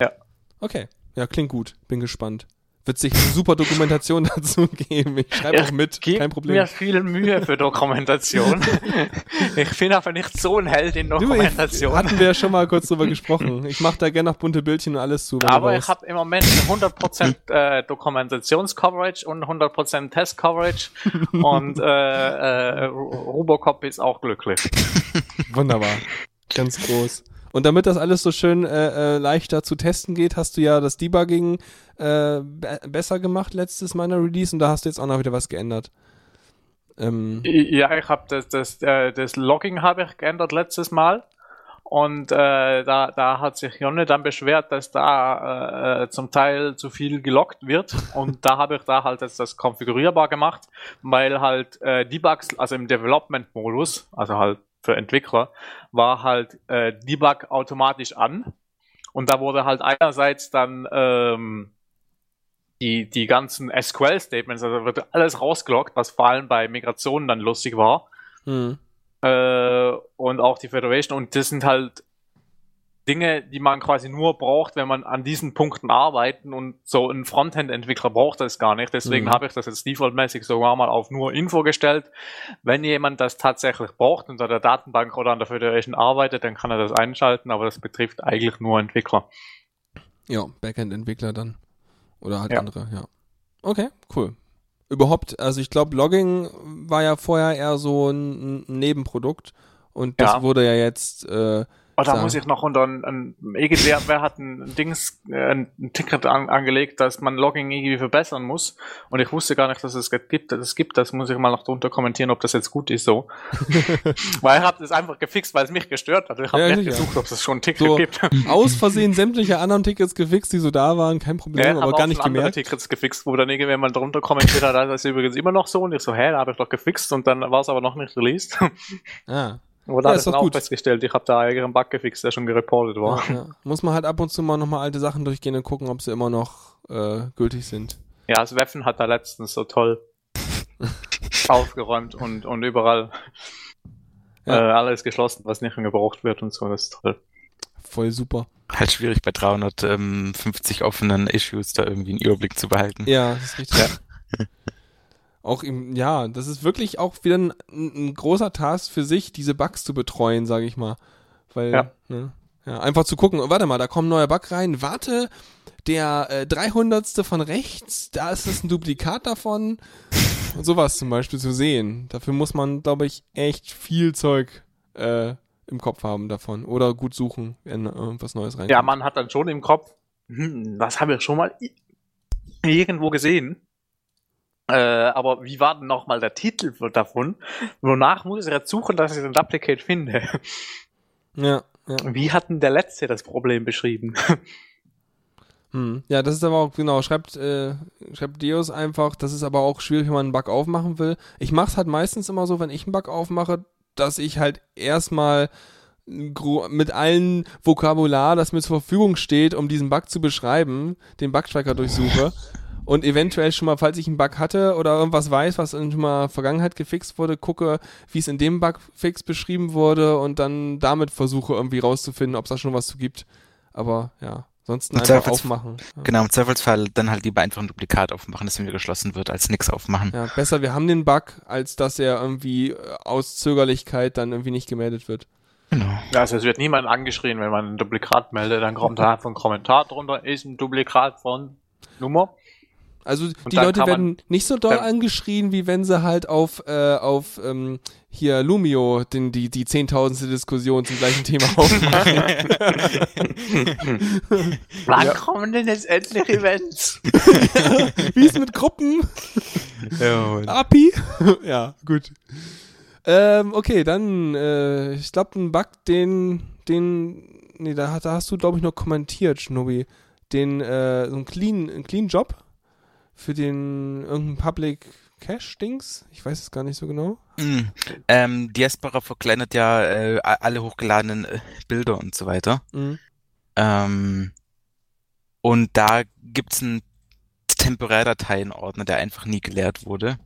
Ja. Okay. Ja, klingt gut. Bin gespannt. Wird sich eine super Dokumentation dazu geben. Ich schreibe Ja, auch mit. Kein Problem. mir viel Mühe für Dokumentation. ich bin aber nicht so ein Held in Du, ich, Dokumentation. hatten wir ja schon mal kurz drüber gesprochen. Ich mache da gerne noch bunte Bildchen und alles zu. aber ich habe im Moment 100% äh, Dokumentationscoverage und 100% Testcoverage und äh, äh, Robocop ist auch glücklich. Wunderbar. Ganz groß. Und damit das alles so schön äh, äh, leichter zu testen geht, hast du ja das Debugging äh, be besser gemacht letztes Mal in der Release und da hast du jetzt auch noch wieder was geändert. Ähm, Ja, ich habe das, das, äh, das Logging habe ich geändert letztes Mal. Und äh, da, da hat sich Jonne dann beschwert, dass da äh, zum Teil zu viel gelockt wird. Und da habe ich da halt jetzt das konfigurierbar gemacht, weil halt äh, Debugs, also im Development-Modus, also halt für Entwickler, war halt äh, Debug automatisch an. Und da wurde halt einerseits dann ähm, die, die ganzen SQL-Statements, also wird alles rausgelockt, was vor allem bei Migrationen dann lustig war. hm. Äh, und auch die Federation. Und das sind halt Dinge, die man quasi nur braucht, wenn man an diesen Punkten arbeiten und so ein Frontend-Entwickler braucht das gar nicht. Deswegen Mhm. habe ich das jetzt defaultmäßig sogar mal auf nur Info gestellt. Wenn jemand das tatsächlich braucht und an der Datenbank oder an der Federation arbeitet, dann kann er das einschalten, aber das betrifft eigentlich nur Entwickler. Ja, Backend-Entwickler dann. Oder halt Ja. andere, ja. Okay, cool. Überhaupt, also ich glaube, Logging war ja vorher eher so ein, ein Nebenprodukt und das Ja. wurde ja jetzt, äh, Oh, da So. muss ich noch unter ein, ein irgendwer wer hat ein Dings, äh, ein, ein Ticket an, angelegt, dass man Logging irgendwie verbessern muss. Und ich wusste gar nicht, dass es gibt. Das gibt, das muss ich mal noch drunter kommentieren, ob das jetzt gut ist so. weil ich habe das einfach gefixt, weil es mich gestört hat. Ich habe Ja, nicht sicher. gesucht, ob es schon ein Ticket So. gibt. aus Versehen sämtliche anderen Tickets gefixt, die so da waren, kein Problem, Ja, aber gar nicht gemerkt. Tickets gefixt, wo dann irgendjemand drunter kommentiert hat, das ist übrigens immer noch so. Und ich so, hä, da habe ich doch gefixt und dann war es aber noch nicht released. Ah, Aber Ja, da habe ist ich dann doch auch gut. festgestellt, ich habe da einen Bug gefixt, der schon gereportet war. ja, ja. Muss man halt ab und zu mal nochmal alte Sachen durchgehen und gucken, ob sie immer noch äh, gültig sind. Ja, das Weffen hat da letztens so toll aufgeräumt und, und überall Ja. äh, alles geschlossen, was nicht mehr gebraucht wird und so, das ist toll. Voll super. Halt schwierig bei 350 offenen Issues da irgendwie einen Überblick zu behalten. Ja, das ist richtig. Auch im, ja, das ist wirklich auch wieder ein, ein großer Task für sich, diese Bugs zu betreuen, sage ich mal. Weil, Ja. ne, ja, einfach zu gucken, warte mal, da kommt ein neuer Bug rein, warte, der äh, 300. von rechts, da ist es ein Duplikat davon. Und sowas zum Beispiel zu sehen. Dafür muss man, glaube ich, echt viel Zeug äh, im Kopf haben davon. Oder gut suchen, wenn irgendwas Neues reinkommt. Ja, man hat dann schon im Kopf, hm, das haben wir schon mal irgendwo gesehen. Äh, aber wie war denn nochmal der Titel davon? Wonach muss ich jetzt suchen, dass ich den Duplicate finde? Ja, ja. Wie hat denn der Letzte das Problem beschrieben? Hm. Ja, das ist aber auch, genau, schreibt, äh, schreibt Deus einfach, das ist aber auch schwierig, wenn man einen Bug aufmachen will. Ich mach's halt meistens immer so, wenn ich einen Bug aufmache, dass ich halt erstmal mit allen Vokabular, das mir zur Verfügung steht, um diesen Bug zu beschreiben, den Bugtracker durchsuche und eventuell schon mal, falls ich einen Bug hatte oder irgendwas weiß, was in mal Vergangenheit gefixt wurde, gucke, wie es in dem Bugfix beschrieben wurde und dann damit versuche irgendwie rauszufinden, ob es da schon was zu gibt. Aber ja, Im einfach aufmachen. Ja. Genau, im Zweifelsfall dann halt lieber einfach ein Duplikat aufmachen, das wieder geschlossen wird, als nix aufmachen. Ja, besser, wir haben den Bug, als dass er irgendwie äh, aus Zögerlichkeit dann irgendwie nicht gemeldet wird. Genau. Ja, also es wird niemand angeschrien, wenn man ein Duplikat meldet, dann kommt da einfach ein Kommentar drunter, ist ein Duplikat von Nummer. Also die dann Leute werden nicht so doll angeschrien, wie wenn sie halt auf, äh, auf ähm, hier Lumio den, die, die zehntausendste Diskussion zum gleichen Thema aufmachen. Wann Ja. kommen denn jetzt endlich Events? wie ist mit Gruppen? Ja, API? ja, gut. Ähm, okay, dann, äh, ich glaube, ein Bug, den, den, nee, da, da hast du, glaube ich, noch kommentiert, Schnubi. Den, äh, so ein clean, ein clean Job für den, irgendein Public Cache-Dings? Ich weiß es gar nicht so genau. Mm. Ähm, Diaspora verkleinert ja äh, a- alle hochgeladenen äh, Bilder und so weiter. Mhm. Ähm, und da gibt's einen Temporärdateienordner, der einfach nie geleert wurde.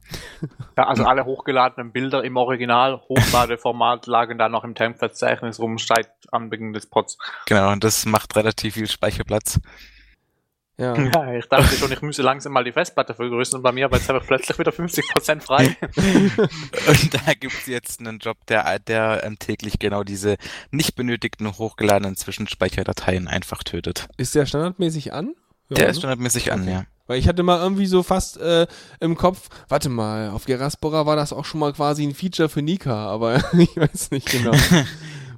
Ja, also alle hochgeladenen Bilder im Original, Hochladeformat lagen da noch im Temp-Verzeichnis rum, steigt am Beginn des Pods. Genau, und das macht relativ viel Speicherplatz. Ja. Ja, ich dachte schon, ich müsse langsam mal die Festplatte vergrößern und bei mir war jetzt einfach plötzlich wieder 50% frei. Und da gibt's jetzt einen Job, der, der ähm, täglich genau diese nicht benötigten hochgeladenen Zwischenspeicherdateien einfach tötet. Ist der standardmäßig an? Ja, Der ne? ist standardmäßig an, Okay. ja. Weil ich hatte mal irgendwie so fast äh, im Kopf, warte mal, auf Geraspora war das auch schon mal quasi ein Feature für Nika, aber ich weiß nicht genau.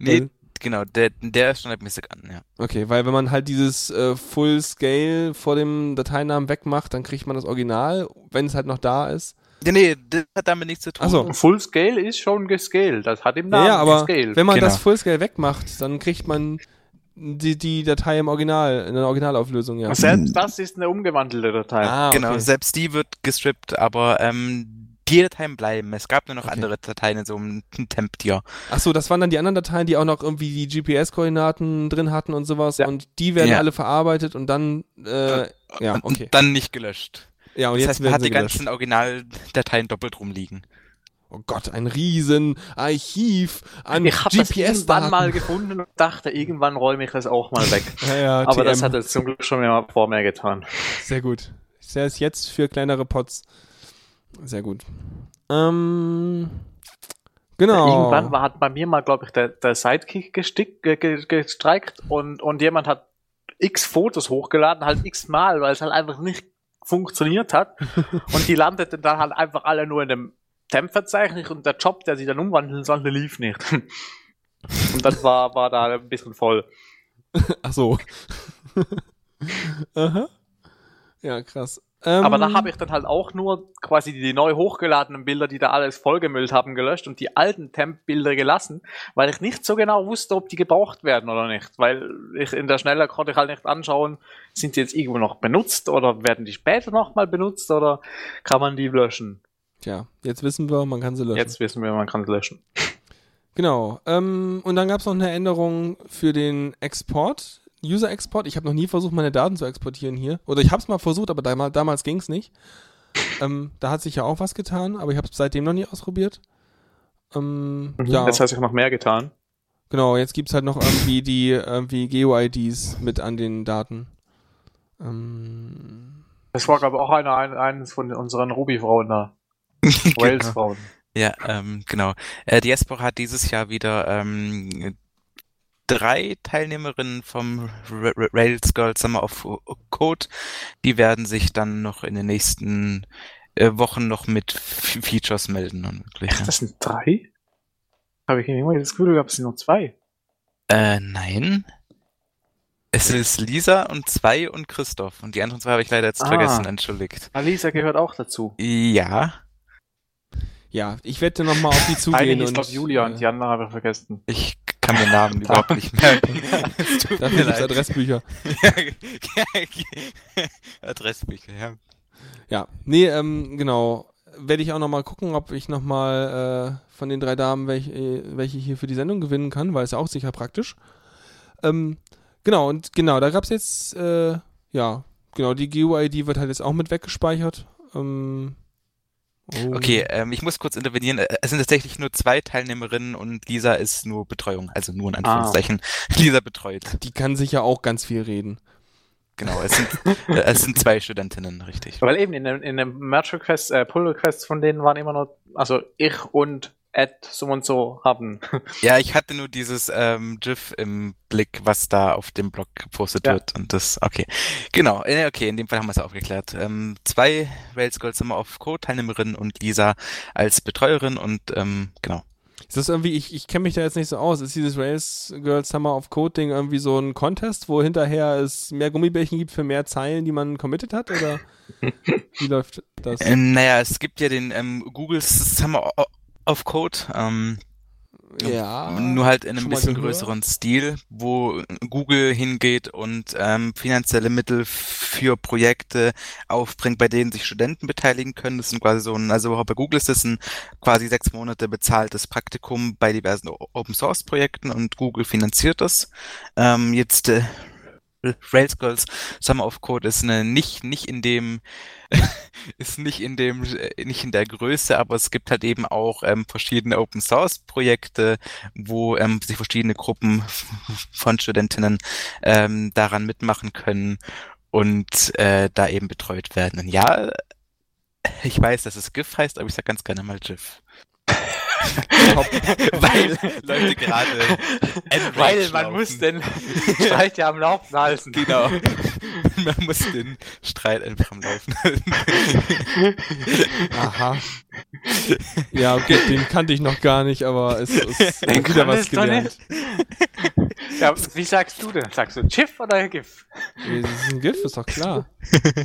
Nee, Weil- genau, der, der ist standardmäßig an, ja. Okay, weil wenn man halt dieses äh, Full Scale vor dem Dateinamen wegmacht, dann kriegt man das Original, wenn es halt noch da ist. Ja, nee, das hat damit nichts zu tun. Ach so. Full Scale ist schon gescaled, das hat im Namen ja, aber gescaled. wenn man Genau. das Full Scale wegmacht, dann kriegt man die, die Datei im Original, in der Originalauflösung, ja. Selbst das ist eine umgewandelte Datei. Ah, Genau, okay. selbst die wird gestrippt, aber ähm, die Dateien bleiben. Es gab nur noch Okay. andere Dateien in so einem Temp-Tier. Ach so, das waren dann die anderen Dateien, die auch noch irgendwie die GPS-Koordinaten drin hatten und sowas Ja. und die werden Ja. alle verarbeitet und dann, äh, ja, und, okay. und dann nicht gelöscht. Ja, und das jetzt heißt, man hat die gelöscht. ganzen Originaldateien doppelt rumliegen. Oh Gott, ein riesen Archiv an ich habe das irgendwann mal gefunden und dachte, irgendwann räume ich das auch mal weg. Ja, ja, Aber das TM. hat jetzt zum Glück schon jemand vor mir getan. Sehr gut. Der ist jetzt für kleinere Pots. Sehr gut. Ähm, genau. Irgendwann war, hat bei mir mal, glaube ich, der, der Sidekick gestick, ge, ge, gestreikt und, und jemand hat x Fotos hochgeladen, halt x Mal, weil es halt einfach nicht funktioniert hat. und die landeten dann halt einfach alle nur in dem Temp-Verzeichnis und der Job, der sie dann umwandeln sollte, lief nicht. und das war, war da ein bisschen voll. Ach so. Aha. Ja, krass. Ähm, Aber da habe ich dann halt auch nur quasi die neu hochgeladenen Bilder, die da alles vollgemüllt haben, gelöscht und die alten Temp-Bilder gelassen, weil ich nicht so genau wusste, ob die gebraucht werden oder nicht. Weil ich in der Schnelle konnte ich halt nicht anschauen, sind die jetzt irgendwo noch benutzt oder werden die später nochmal benutzt oder kann man die löschen? Tja, jetzt wissen wir, man kann sie löschen. Jetzt wissen wir, man kann sie löschen. Genau. Ähm, und dann gab es noch eine Änderung für den Export, User-Export. Ich habe noch nie versucht, meine Daten zu exportieren hier. Oder ich habe es mal versucht, aber damals, damals ging es nicht. Ähm, da hat sich ja auch was getan, aber ich habe es seitdem noch nie ausprobiert. Ähm, ja, Jetzt hat sich noch mehr getan. Genau, jetzt gibt's halt noch irgendwie die irgendwie GeoIDs mit an den Daten. Ähm, Das war, glaube ich, auch einer, ein, eines von unseren Ruby-Frauen da. Genau. Wales-Frauen. Ja, ähm, genau. Äh, Diaspora hat dieses Jahr wieder ähm, drei Teilnehmerinnen vom Ra- Ra- Rails Girl Summer of Code. Die werden sich dann noch in den nächsten äh, Wochen noch mit F Features melden. Und wirklich, ja. das sind drei? Habe ich immer das Gefühl gehabt, es sind nur zwei. Äh, nein. Es ist Lisa und zwei und Christoph. Und die anderen zwei habe ich leider jetzt Ah. vergessen, entschuldigt. Alisa gehört auch dazu. Ja, ja, ich werde nochmal auf die zugehen Eine hieß, und glaube Julia und äh, die andere habe ich vergessen. ich kann den Namen überhaupt nicht merken. Es tut dafür gibt's leid. Adressbücher. Adressbücher, ja. Ja, nee, ähm, genau. Werde ich auch nochmal gucken, ob ich nochmal äh, von den drei Damen welche, äh, welche hier für die Sendung gewinnen kann, weil es ja auch sicher praktisch. Ähm, genau, und genau, da gab's jetzt, äh, ja, genau, die GUID wird halt jetzt auch mit weggespeichert. Ähm, oh. Okay, ähm, ich muss kurz intervenieren. Äh, Es sind tatsächlich nur zwei Teilnehmerinnen und Lisa ist nur Betreuung, also nur in Anführungszeichen. Lisa betreut. Die kann sicher auch ganz viel reden. Genau, es sind, äh, es sind zwei Studentinnen, richtig. Weil eben in dem, in dem Merch Request, äh, Pull Requests von denen waren immer nur, also ich und Ed so und so haben. Ja, ich hatte nur dieses ähm, GIF im Blick, was da auf dem Blog gepostet Ja. wird und das, okay. Genau, äh, okay, in dem Fall haben wir es aufgeklärt. Ähm, zwei Rails Girls Summer of Code Teilnehmerinnen und Lisa als Betreuerin und ähm, genau. Ist das irgendwie, ich, ich kenne mich da jetzt nicht so aus, ist dieses Rails Girls Summer of Code Ding irgendwie so ein Contest, wo hinterher es mehr Gummibärchen gibt für mehr Zeilen, die man committed hat, oder wie läuft das? Ähm, naja, es gibt ja den ähm, Google Summer of Code, ähm, ja. nur halt in einem bisschen größeren Stil, wo Google hingeht und ähm, finanzielle Mittel für Projekte aufbringt, bei denen sich Studenten beteiligen können. Das sind quasi so ein, also bei Google ist das ein quasi sechs Monate bezahltes Praktikum bei diversen Open Source Projekten und Google finanziert das. Ähm, jetzt äh, Rails Girls Summer of Code ist eine nicht nicht in dem ist nicht in dem äh, nicht in der Größe, aber es gibt halt eben auch ähm, verschiedene Open Source Projekte, wo ähm, sich verschiedene Gruppen von Studentinnen ähm, daran mitmachen können und äh, da eben betreut werden. Und ja, ich weiß, dass es GIF heißt, aber ich sag ganz gerne mal GIF. Weil Leute gerade Weil man muss den Streit ja am Laufen halten. Genau. Man muss den Streit einfach am Laufen halten. Aha. Ja, okay, den kannte ich noch gar nicht, aber es ist Den wieder was gelernt. Ja, wie sagst du denn? Sagst du GIF oder GIF? Nee, Das ist ein GIF, ist doch klar.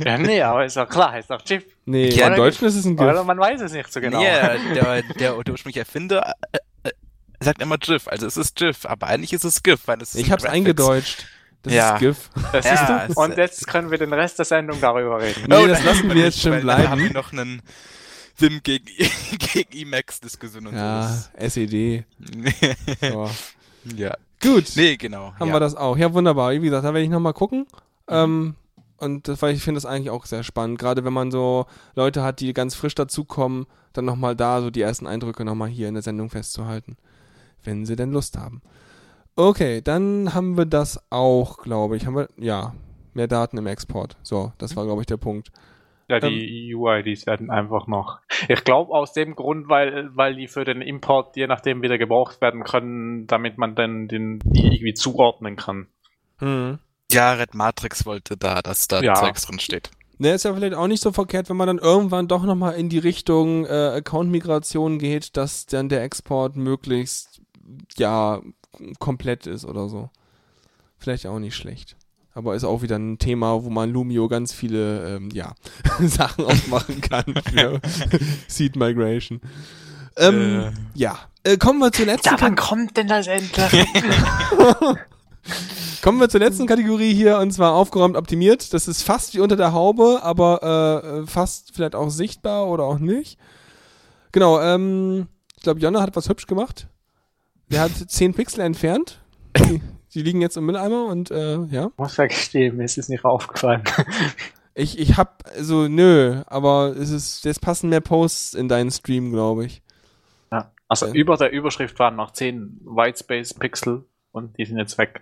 Ja, nee, aber ist doch klar, ist doch GIF. Nee, Ja, im oder Deutschen ist es ein Oder GIF. man weiß es nicht so genau. Nee, der, der, der ursprüngliche Erfinder äh, äh, sagt immer GIF, also es ist GIF, aber eigentlich ist es GIF, weil es ist Ich ein hab's Graphics. eingedeutscht. Das Ja. ist GIF. Das Ja, es- Und jetzt können wir den Rest der Sendung darüber reden. Nee, Oh, das lassen wir jetzt schön weil Dann haben wir bleiben. noch einen Sim gegen, gegen Emacs-Diskussion und Ja, so. SED. So. ja. Gut. Nee, genau. haben ja. wir das auch. Ja, wunderbar. Wie gesagt, da werde ich nochmal gucken. Ähm, und das, weil ich finde das eigentlich auch sehr spannend. Gerade wenn man so Leute hat, die ganz frisch dazukommen, dann nochmal da so die ersten Eindrücke nochmal hier in der Sendung festzuhalten. Wenn sie denn Lust haben. Okay, dann haben wir das auch, glaube ich. Haben wir, ja, mehr Daten im Export. So, das war, glaube ich, der Punkt. Ja, die UIDs werden einfach noch. Ich glaube aus dem Grund, weil, weil die für den Import je nachdem wieder gebraucht werden können, damit man dann den, die irgendwie zuordnen kann. Hm. Ja, Red Matrix wollte da, dass da Ja. Zeugs drin steht. Ne, ist ja vielleicht auch nicht so verkehrt, wenn man dann irgendwann doch nochmal in die Richtung äh, Account-Migration geht, dass dann der Export möglichst, ja, komplett ist oder so. Vielleicht auch nicht schlecht. Aber ist auch wieder ein Thema, wo man Lumio ganz viele, ähm, ja, Sachen aufmachen kann für Seed Migration. Ähm, ja. Äh, kommen wir zur letzten Ja, wann kommt denn das endlich? Kommen wir zur letzten Kategorie hier und zwar aufgeräumt optimiert. Das ist fast wie unter der Haube, aber äh, fast vielleicht auch sichtbar oder auch nicht. Genau, ähm, ich glaube, Jonna hat was hübsch gemacht. Der hat 10 Pixel entfernt. Die, die liegen jetzt im Mülleimer und äh, ja. Muss ja gestehen, mir ist es nicht aufgefallen. Ich, ich hab, also nö, aber es ist, es passen mehr Posts in deinen Stream, glaube ich. Ja. Also Ja. über der Überschrift waren noch 10 Whitespace Pixel und die sind jetzt weg.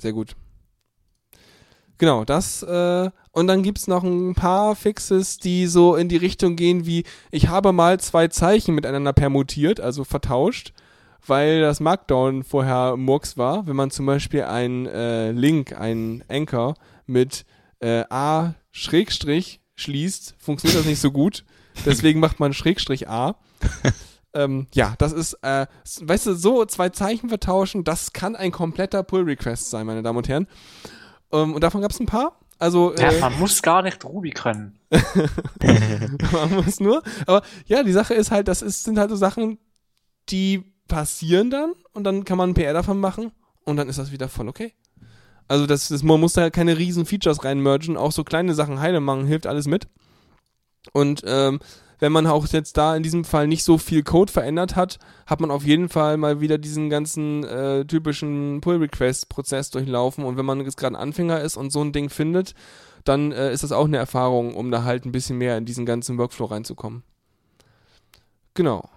Sehr gut. Genau, das, äh, und dann gibt's noch ein paar Fixes, die so in die Richtung gehen wie, ich habe mal zwei Zeichen miteinander permutiert, also vertauscht, weil das Markdown vorher Murks war. Wenn man zum Beispiel einen äh, Link, einen Anchor mit äh, A Schrägstrich schließt, funktioniert das nicht so gut. Deswegen macht man Schrägstrich A. ähm, ja, das ist, äh, weißt du, so zwei Zeichen vertauschen, das kann ein kompletter Pull-Request sein, meine Damen und Herren. Ähm, und davon gab es ein paar. Also, Ja, äh, man muss gar nicht Ruby können. man muss nur. Aber ja, die Sache ist halt, das ist, sind halt so Sachen, die passieren dann und dann kann man ein PR davon machen und dann ist das wieder voll okay. Also das, das man muss da keine riesen Features reinmergen, auch so kleine Sachen heile machen, hilft alles mit. Und ähm, wenn man auch jetzt da in diesem Fall nicht so viel Code verändert hat, hat man auf jeden Fall mal wieder diesen ganzen äh, typischen Pull-Request-Prozess durchlaufen. Und wenn man jetzt gerade ein Anfänger ist und so ein Ding findet, dann äh, ist das auch eine Erfahrung, um da halt ein bisschen mehr in diesen ganzen Workflow reinzukommen. Genau.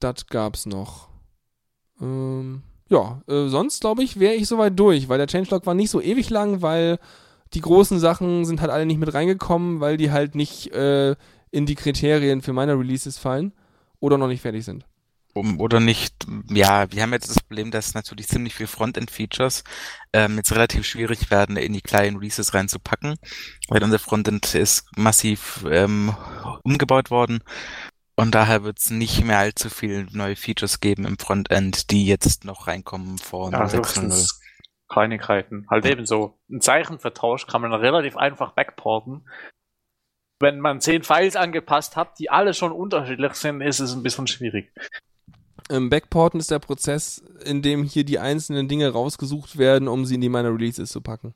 Das gab's noch. Ähm, ja, äh, sonst glaube ich, wäre ich soweit durch, weil der Changelog war nicht so ewig lang, weil die großen Sachen sind halt alle nicht mit reingekommen, weil die halt nicht äh, in die Kriterien für meine Releases fallen oder noch nicht fertig sind. Um, oder nicht, ja, wir haben jetzt das Problem, dass natürlich ziemlich viel Frontend-Features ähm, jetzt relativ schwierig werden, in die kleinen Releases reinzupacken, weil unser Frontend ist massiv ähm, umgebaut worden und daher wird es nicht mehr allzu viel neue Features geben im Frontend, die jetzt noch reinkommen vor Ja, 6.0. höchstens Kleinigkeiten. Halt ebenso. Ein Zeichenvertausch kann man relativ einfach backporten. Wenn man zehn Files angepasst hat, die alle schon unterschiedlich sind, ist es ein bisschen schwierig. Ähm, Backporten ist der Prozess, in dem hier die einzelnen Dinge rausgesucht werden, um sie in die meiner Releases zu packen.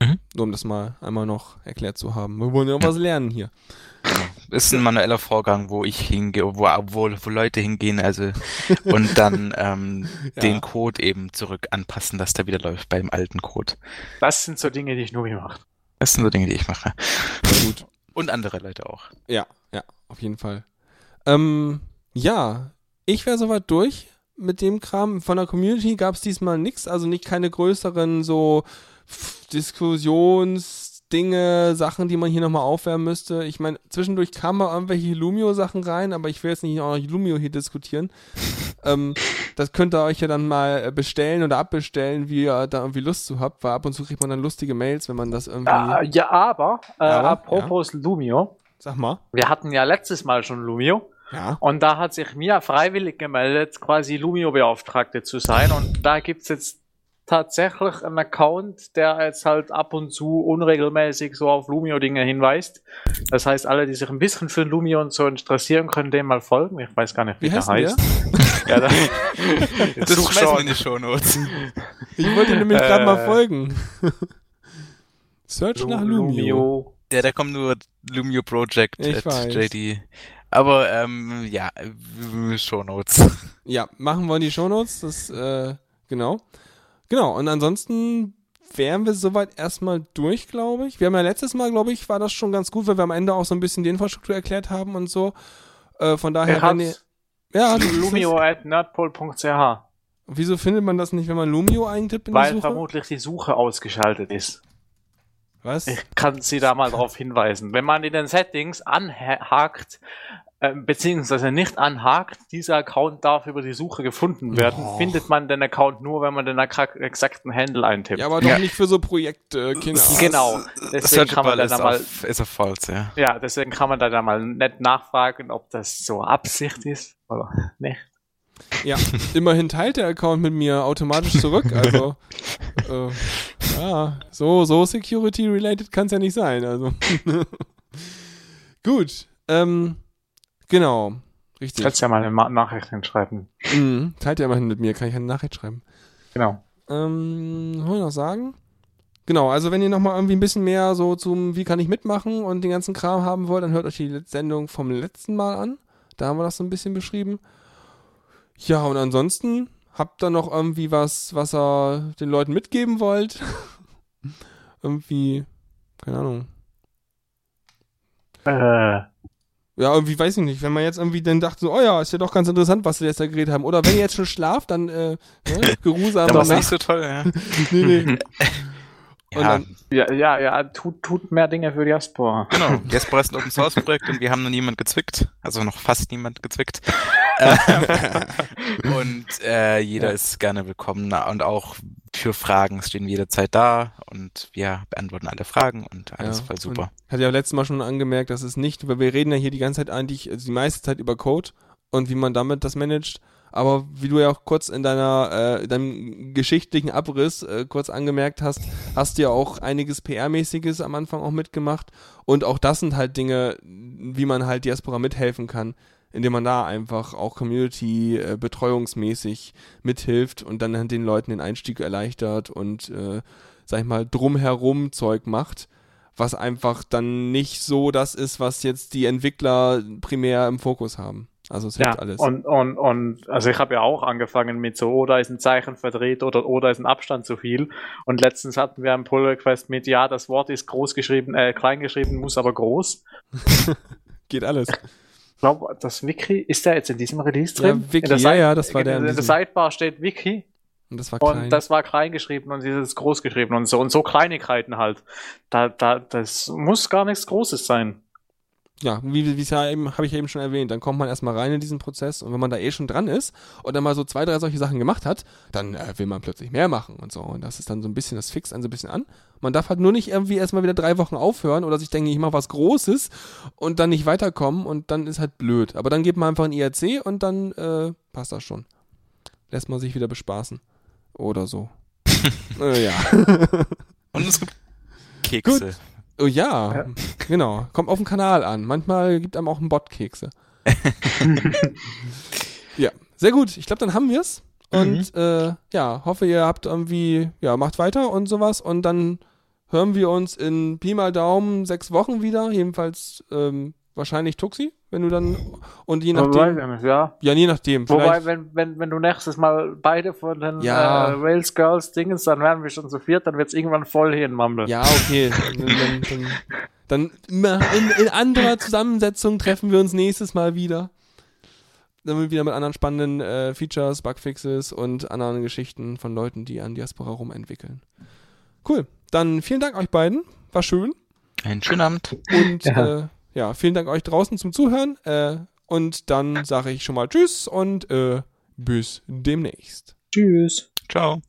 Mhm. Nur um das mal einmal noch erklärt zu haben. Wir wollen ja auch was lernen hier. ist ein manueller Vorgang, wo ich hingehe, wo, wo, wo Leute hingehen, also und dann ähm, Ja. den Code eben zurück anpassen, dass der wieder läuft beim alten Code. Das sind so Dinge, die ich nur gemacht. Das sind so Dinge, die ich mache. Gut. Und andere Leute auch. Ja, ja, auf jeden Fall. Ähm, ja, ich wäre soweit durch mit dem Kram. Von der Community gab es diesmal nichts, also nicht keine größeren so F- Diskussionsdinge, Sachen, die man hier nochmal aufwärmen müsste. Ich meine, zwischendurch kamen mal irgendwelche Lumio-Sachen rein, aber ich will jetzt nicht auch noch Lumio hier diskutieren. ähm, das könnt ihr euch ja dann mal äh, bestellen oder abbestellen, wie ihr da irgendwie Lust zu habt, weil ab und zu kriegt man dann lustige Mails, wenn man das irgendwie. Ah, ja, aber, äh, Aber, apropos Lumio. Sag mal. Wir hatten ja letztes Mal schon Lumio. Ja. Und da hat sich mir freiwillig gemeldet, quasi Lumio-Beauftragte zu sein. Und da gibt's jetzt tatsächlich einen Account, der jetzt halt ab und zu unregelmäßig so auf Lumio-Dinge hinweist. Das heißt, alle, die sich ein bisschen für Lumio und so interessieren, können dem mal folgen. Ich weiß gar nicht, wie, Wie der heißt der? Ja, da, Das Such schmeißen wir in die Shownotes. Ich wollte nämlich gerade mal Äh. folgen. Search nach Lumio. Lumio. Ja, da kommt nur Lumio Project Ich at weiß. JD. Aber ähm, ja, Shownotes. Ja, machen wir in die Shownotes. Das, äh, genau. Genau, und ansonsten wären wir soweit erstmal durch, glaube ich. Wir haben ja letztes Mal, glaube ich, war das schon ganz gut, weil wir am Ende auch so ein bisschen die Infrastruktur erklärt haben und so. Äh, von daher, Er wenn ihr, ja, nerdpol.ch, Wieso findet man das nicht, wenn man Lumio eintippt in die weil Suche? vermutlich die Suche ausgeschaltet ist. Was? Ich kann Sie da mal darauf hinweisen. Wenn man in den Settings anhakt, äh, beziehungsweise nicht anhakt, dieser Account darf über die Suche gefunden werden, Oh. findet man den Account nur, wenn man den exa- exakten Handle eintippt. Ja, aber doch Ja. nicht für so Projekte, Kinder. Genau. Deswegen kann man Searchable dann ist mal, auf, ist auf false, ja. ja, deswegen kann man da mal nicht nachfragen, ob das so Absicht ist oder nicht. Ja, immerhin teilt der Account mit mir automatisch zurück. Also, äh, ja, so, so security-related kann es ja nicht sein. Also, gut. Ähm, genau. Richtig. Kannst ja mal eine Ma Nachricht hinschreiben. Mhm, teilt ja immerhin mit mir, kann ich eine Nachricht schreiben. Genau. Ähm, was wollen wir noch sagen? Genau, also wenn ihr nochmal irgendwie ein bisschen mehr so zum Wie kann ich mitmachen und den ganzen Kram haben wollt, dann hört euch die Sendung vom letzten Mal an. Da haben wir das so ein bisschen beschrieben. Ja, und ansonsten habt ihr noch irgendwie was, was ihr den Leuten mitgeben wollt? irgendwie, keine Ahnung. Äh, Ja, irgendwie weiß ich nicht. Wenn man jetzt irgendwie dann dachte, so, oh ja, ist ja doch ganz interessant, was sie jetzt da geredet haben. Oder wenn ihr jetzt schon schlaft, dann äh, ne, geruhsam Da war es nicht so toll, ja. nee, nee. Und ja, dann- Ja, ja, ja, tut, tut mehr Dinge für Diaspora. genau. Diaspora ist ein Open Source Projekt und wir haben noch niemand gezwickt. Also noch fast niemand gezwickt. Und äh, jeder Ja. ist gerne willkommen und auch für Fragen stehen wir jederzeit da und wir beantworten alle Fragen und alles Ja, voll super. Hat ja letztes Mal schon angemerkt, dass es nicht, weil wir reden ja hier die ganze Zeit eigentlich, also die meiste Zeit über Code und wie man damit das managt. Aber wie du ja auch kurz in deiner, äh, deinem geschichtlichen Abriss äh, kurz angemerkt hast, hast du ja auch einiges PR-mäßiges am Anfang auch mitgemacht. Und auch das sind halt Dinge, wie man halt Diaspora mithelfen kann, indem man da einfach auch Community äh, betreuungsmäßig mithilft und dann den Leuten den Einstieg erleichtert und äh, sag ich mal drumherum Zeug macht, was einfach dann nicht so das ist, was jetzt die Entwickler primär im Fokus haben. Also es hilft Ja, alles. und, und, und also ich habe ja auch angefangen mit so, oder ist ein Zeichen verdreht oder oder ist ein Abstand zu viel. Und letztens hatten wir einen Pull Request mit, ja, das Wort ist groß geschrieben, äh, klein geschrieben, muss aber groß. Geht alles. Ich glaube, das Wiki, ist der jetzt in diesem Release Ja, drin? Wiki, in der ja, ja, das war der in In, der Sidebar steht Wiki Und das war und klein. das war klein geschrieben und dieses groß geschrieben und so und so Kleinigkeiten halt. Da, da, das muss gar nichts Großes sein. Ja, wie wie es ja eben, habe ich ja eben schon erwähnt, dann kommt man erstmal rein in diesen Prozess und wenn man da eh schon dran ist und dann mal so zwei, drei solche Sachen gemacht hat, dann äh, will man plötzlich mehr machen und so. Und das ist dann so ein bisschen, das fixt einen so ein bisschen an. Man darf halt nur nicht irgendwie erstmal wieder drei Wochen aufhören oder sich denken, ich mache was Großes und dann nicht weiterkommen und dann ist halt blöd. Aber dann geht man einfach in IRC und dann äh, passt das schon. Lässt man sich wieder bespaßen. Oder so. äh, ja. Und es gibt Kekse. Oh ja, Ja. genau. Kommt auf den Kanal an. Manchmal gibt einem auch ein Bot Kekse. ja, sehr gut. Ich glaube, dann haben wir's. Und äh, ja, hoffe, ihr habt irgendwie, ja, macht weiter und sowas. Und dann hören wir uns in Pi mal Daumen sechs Wochen wieder. Jedenfalls ähm, wahrscheinlich Tuxi, wenn du dann und je nachdem. ja. Ja, je nachdem. Wobei, Vielleicht, wenn, wenn, wenn du nächstes Mal beide von den Ja. äh, Wales Girls Dingens, dann werden wir schon zu viert, dann wird's irgendwann voll hier in Mumble. ja, okay. Dann, dann, dann, dann in, in anderer Zusammensetzung treffen wir uns nächstes Mal wieder. Dann wieder mit anderen spannenden äh, Features, Bugfixes und anderen Geschichten von Leuten, die an Diaspora rumentwickeln. Cool. Dann vielen Dank euch beiden. War schön. Einen schönen Abend. Und Ja. äh, ja, vielen Dank euch draußen zum Zuhören. Äh, und dann sage ich schon mal Tschüss und äh, bis demnächst. Tschüss. Ciao.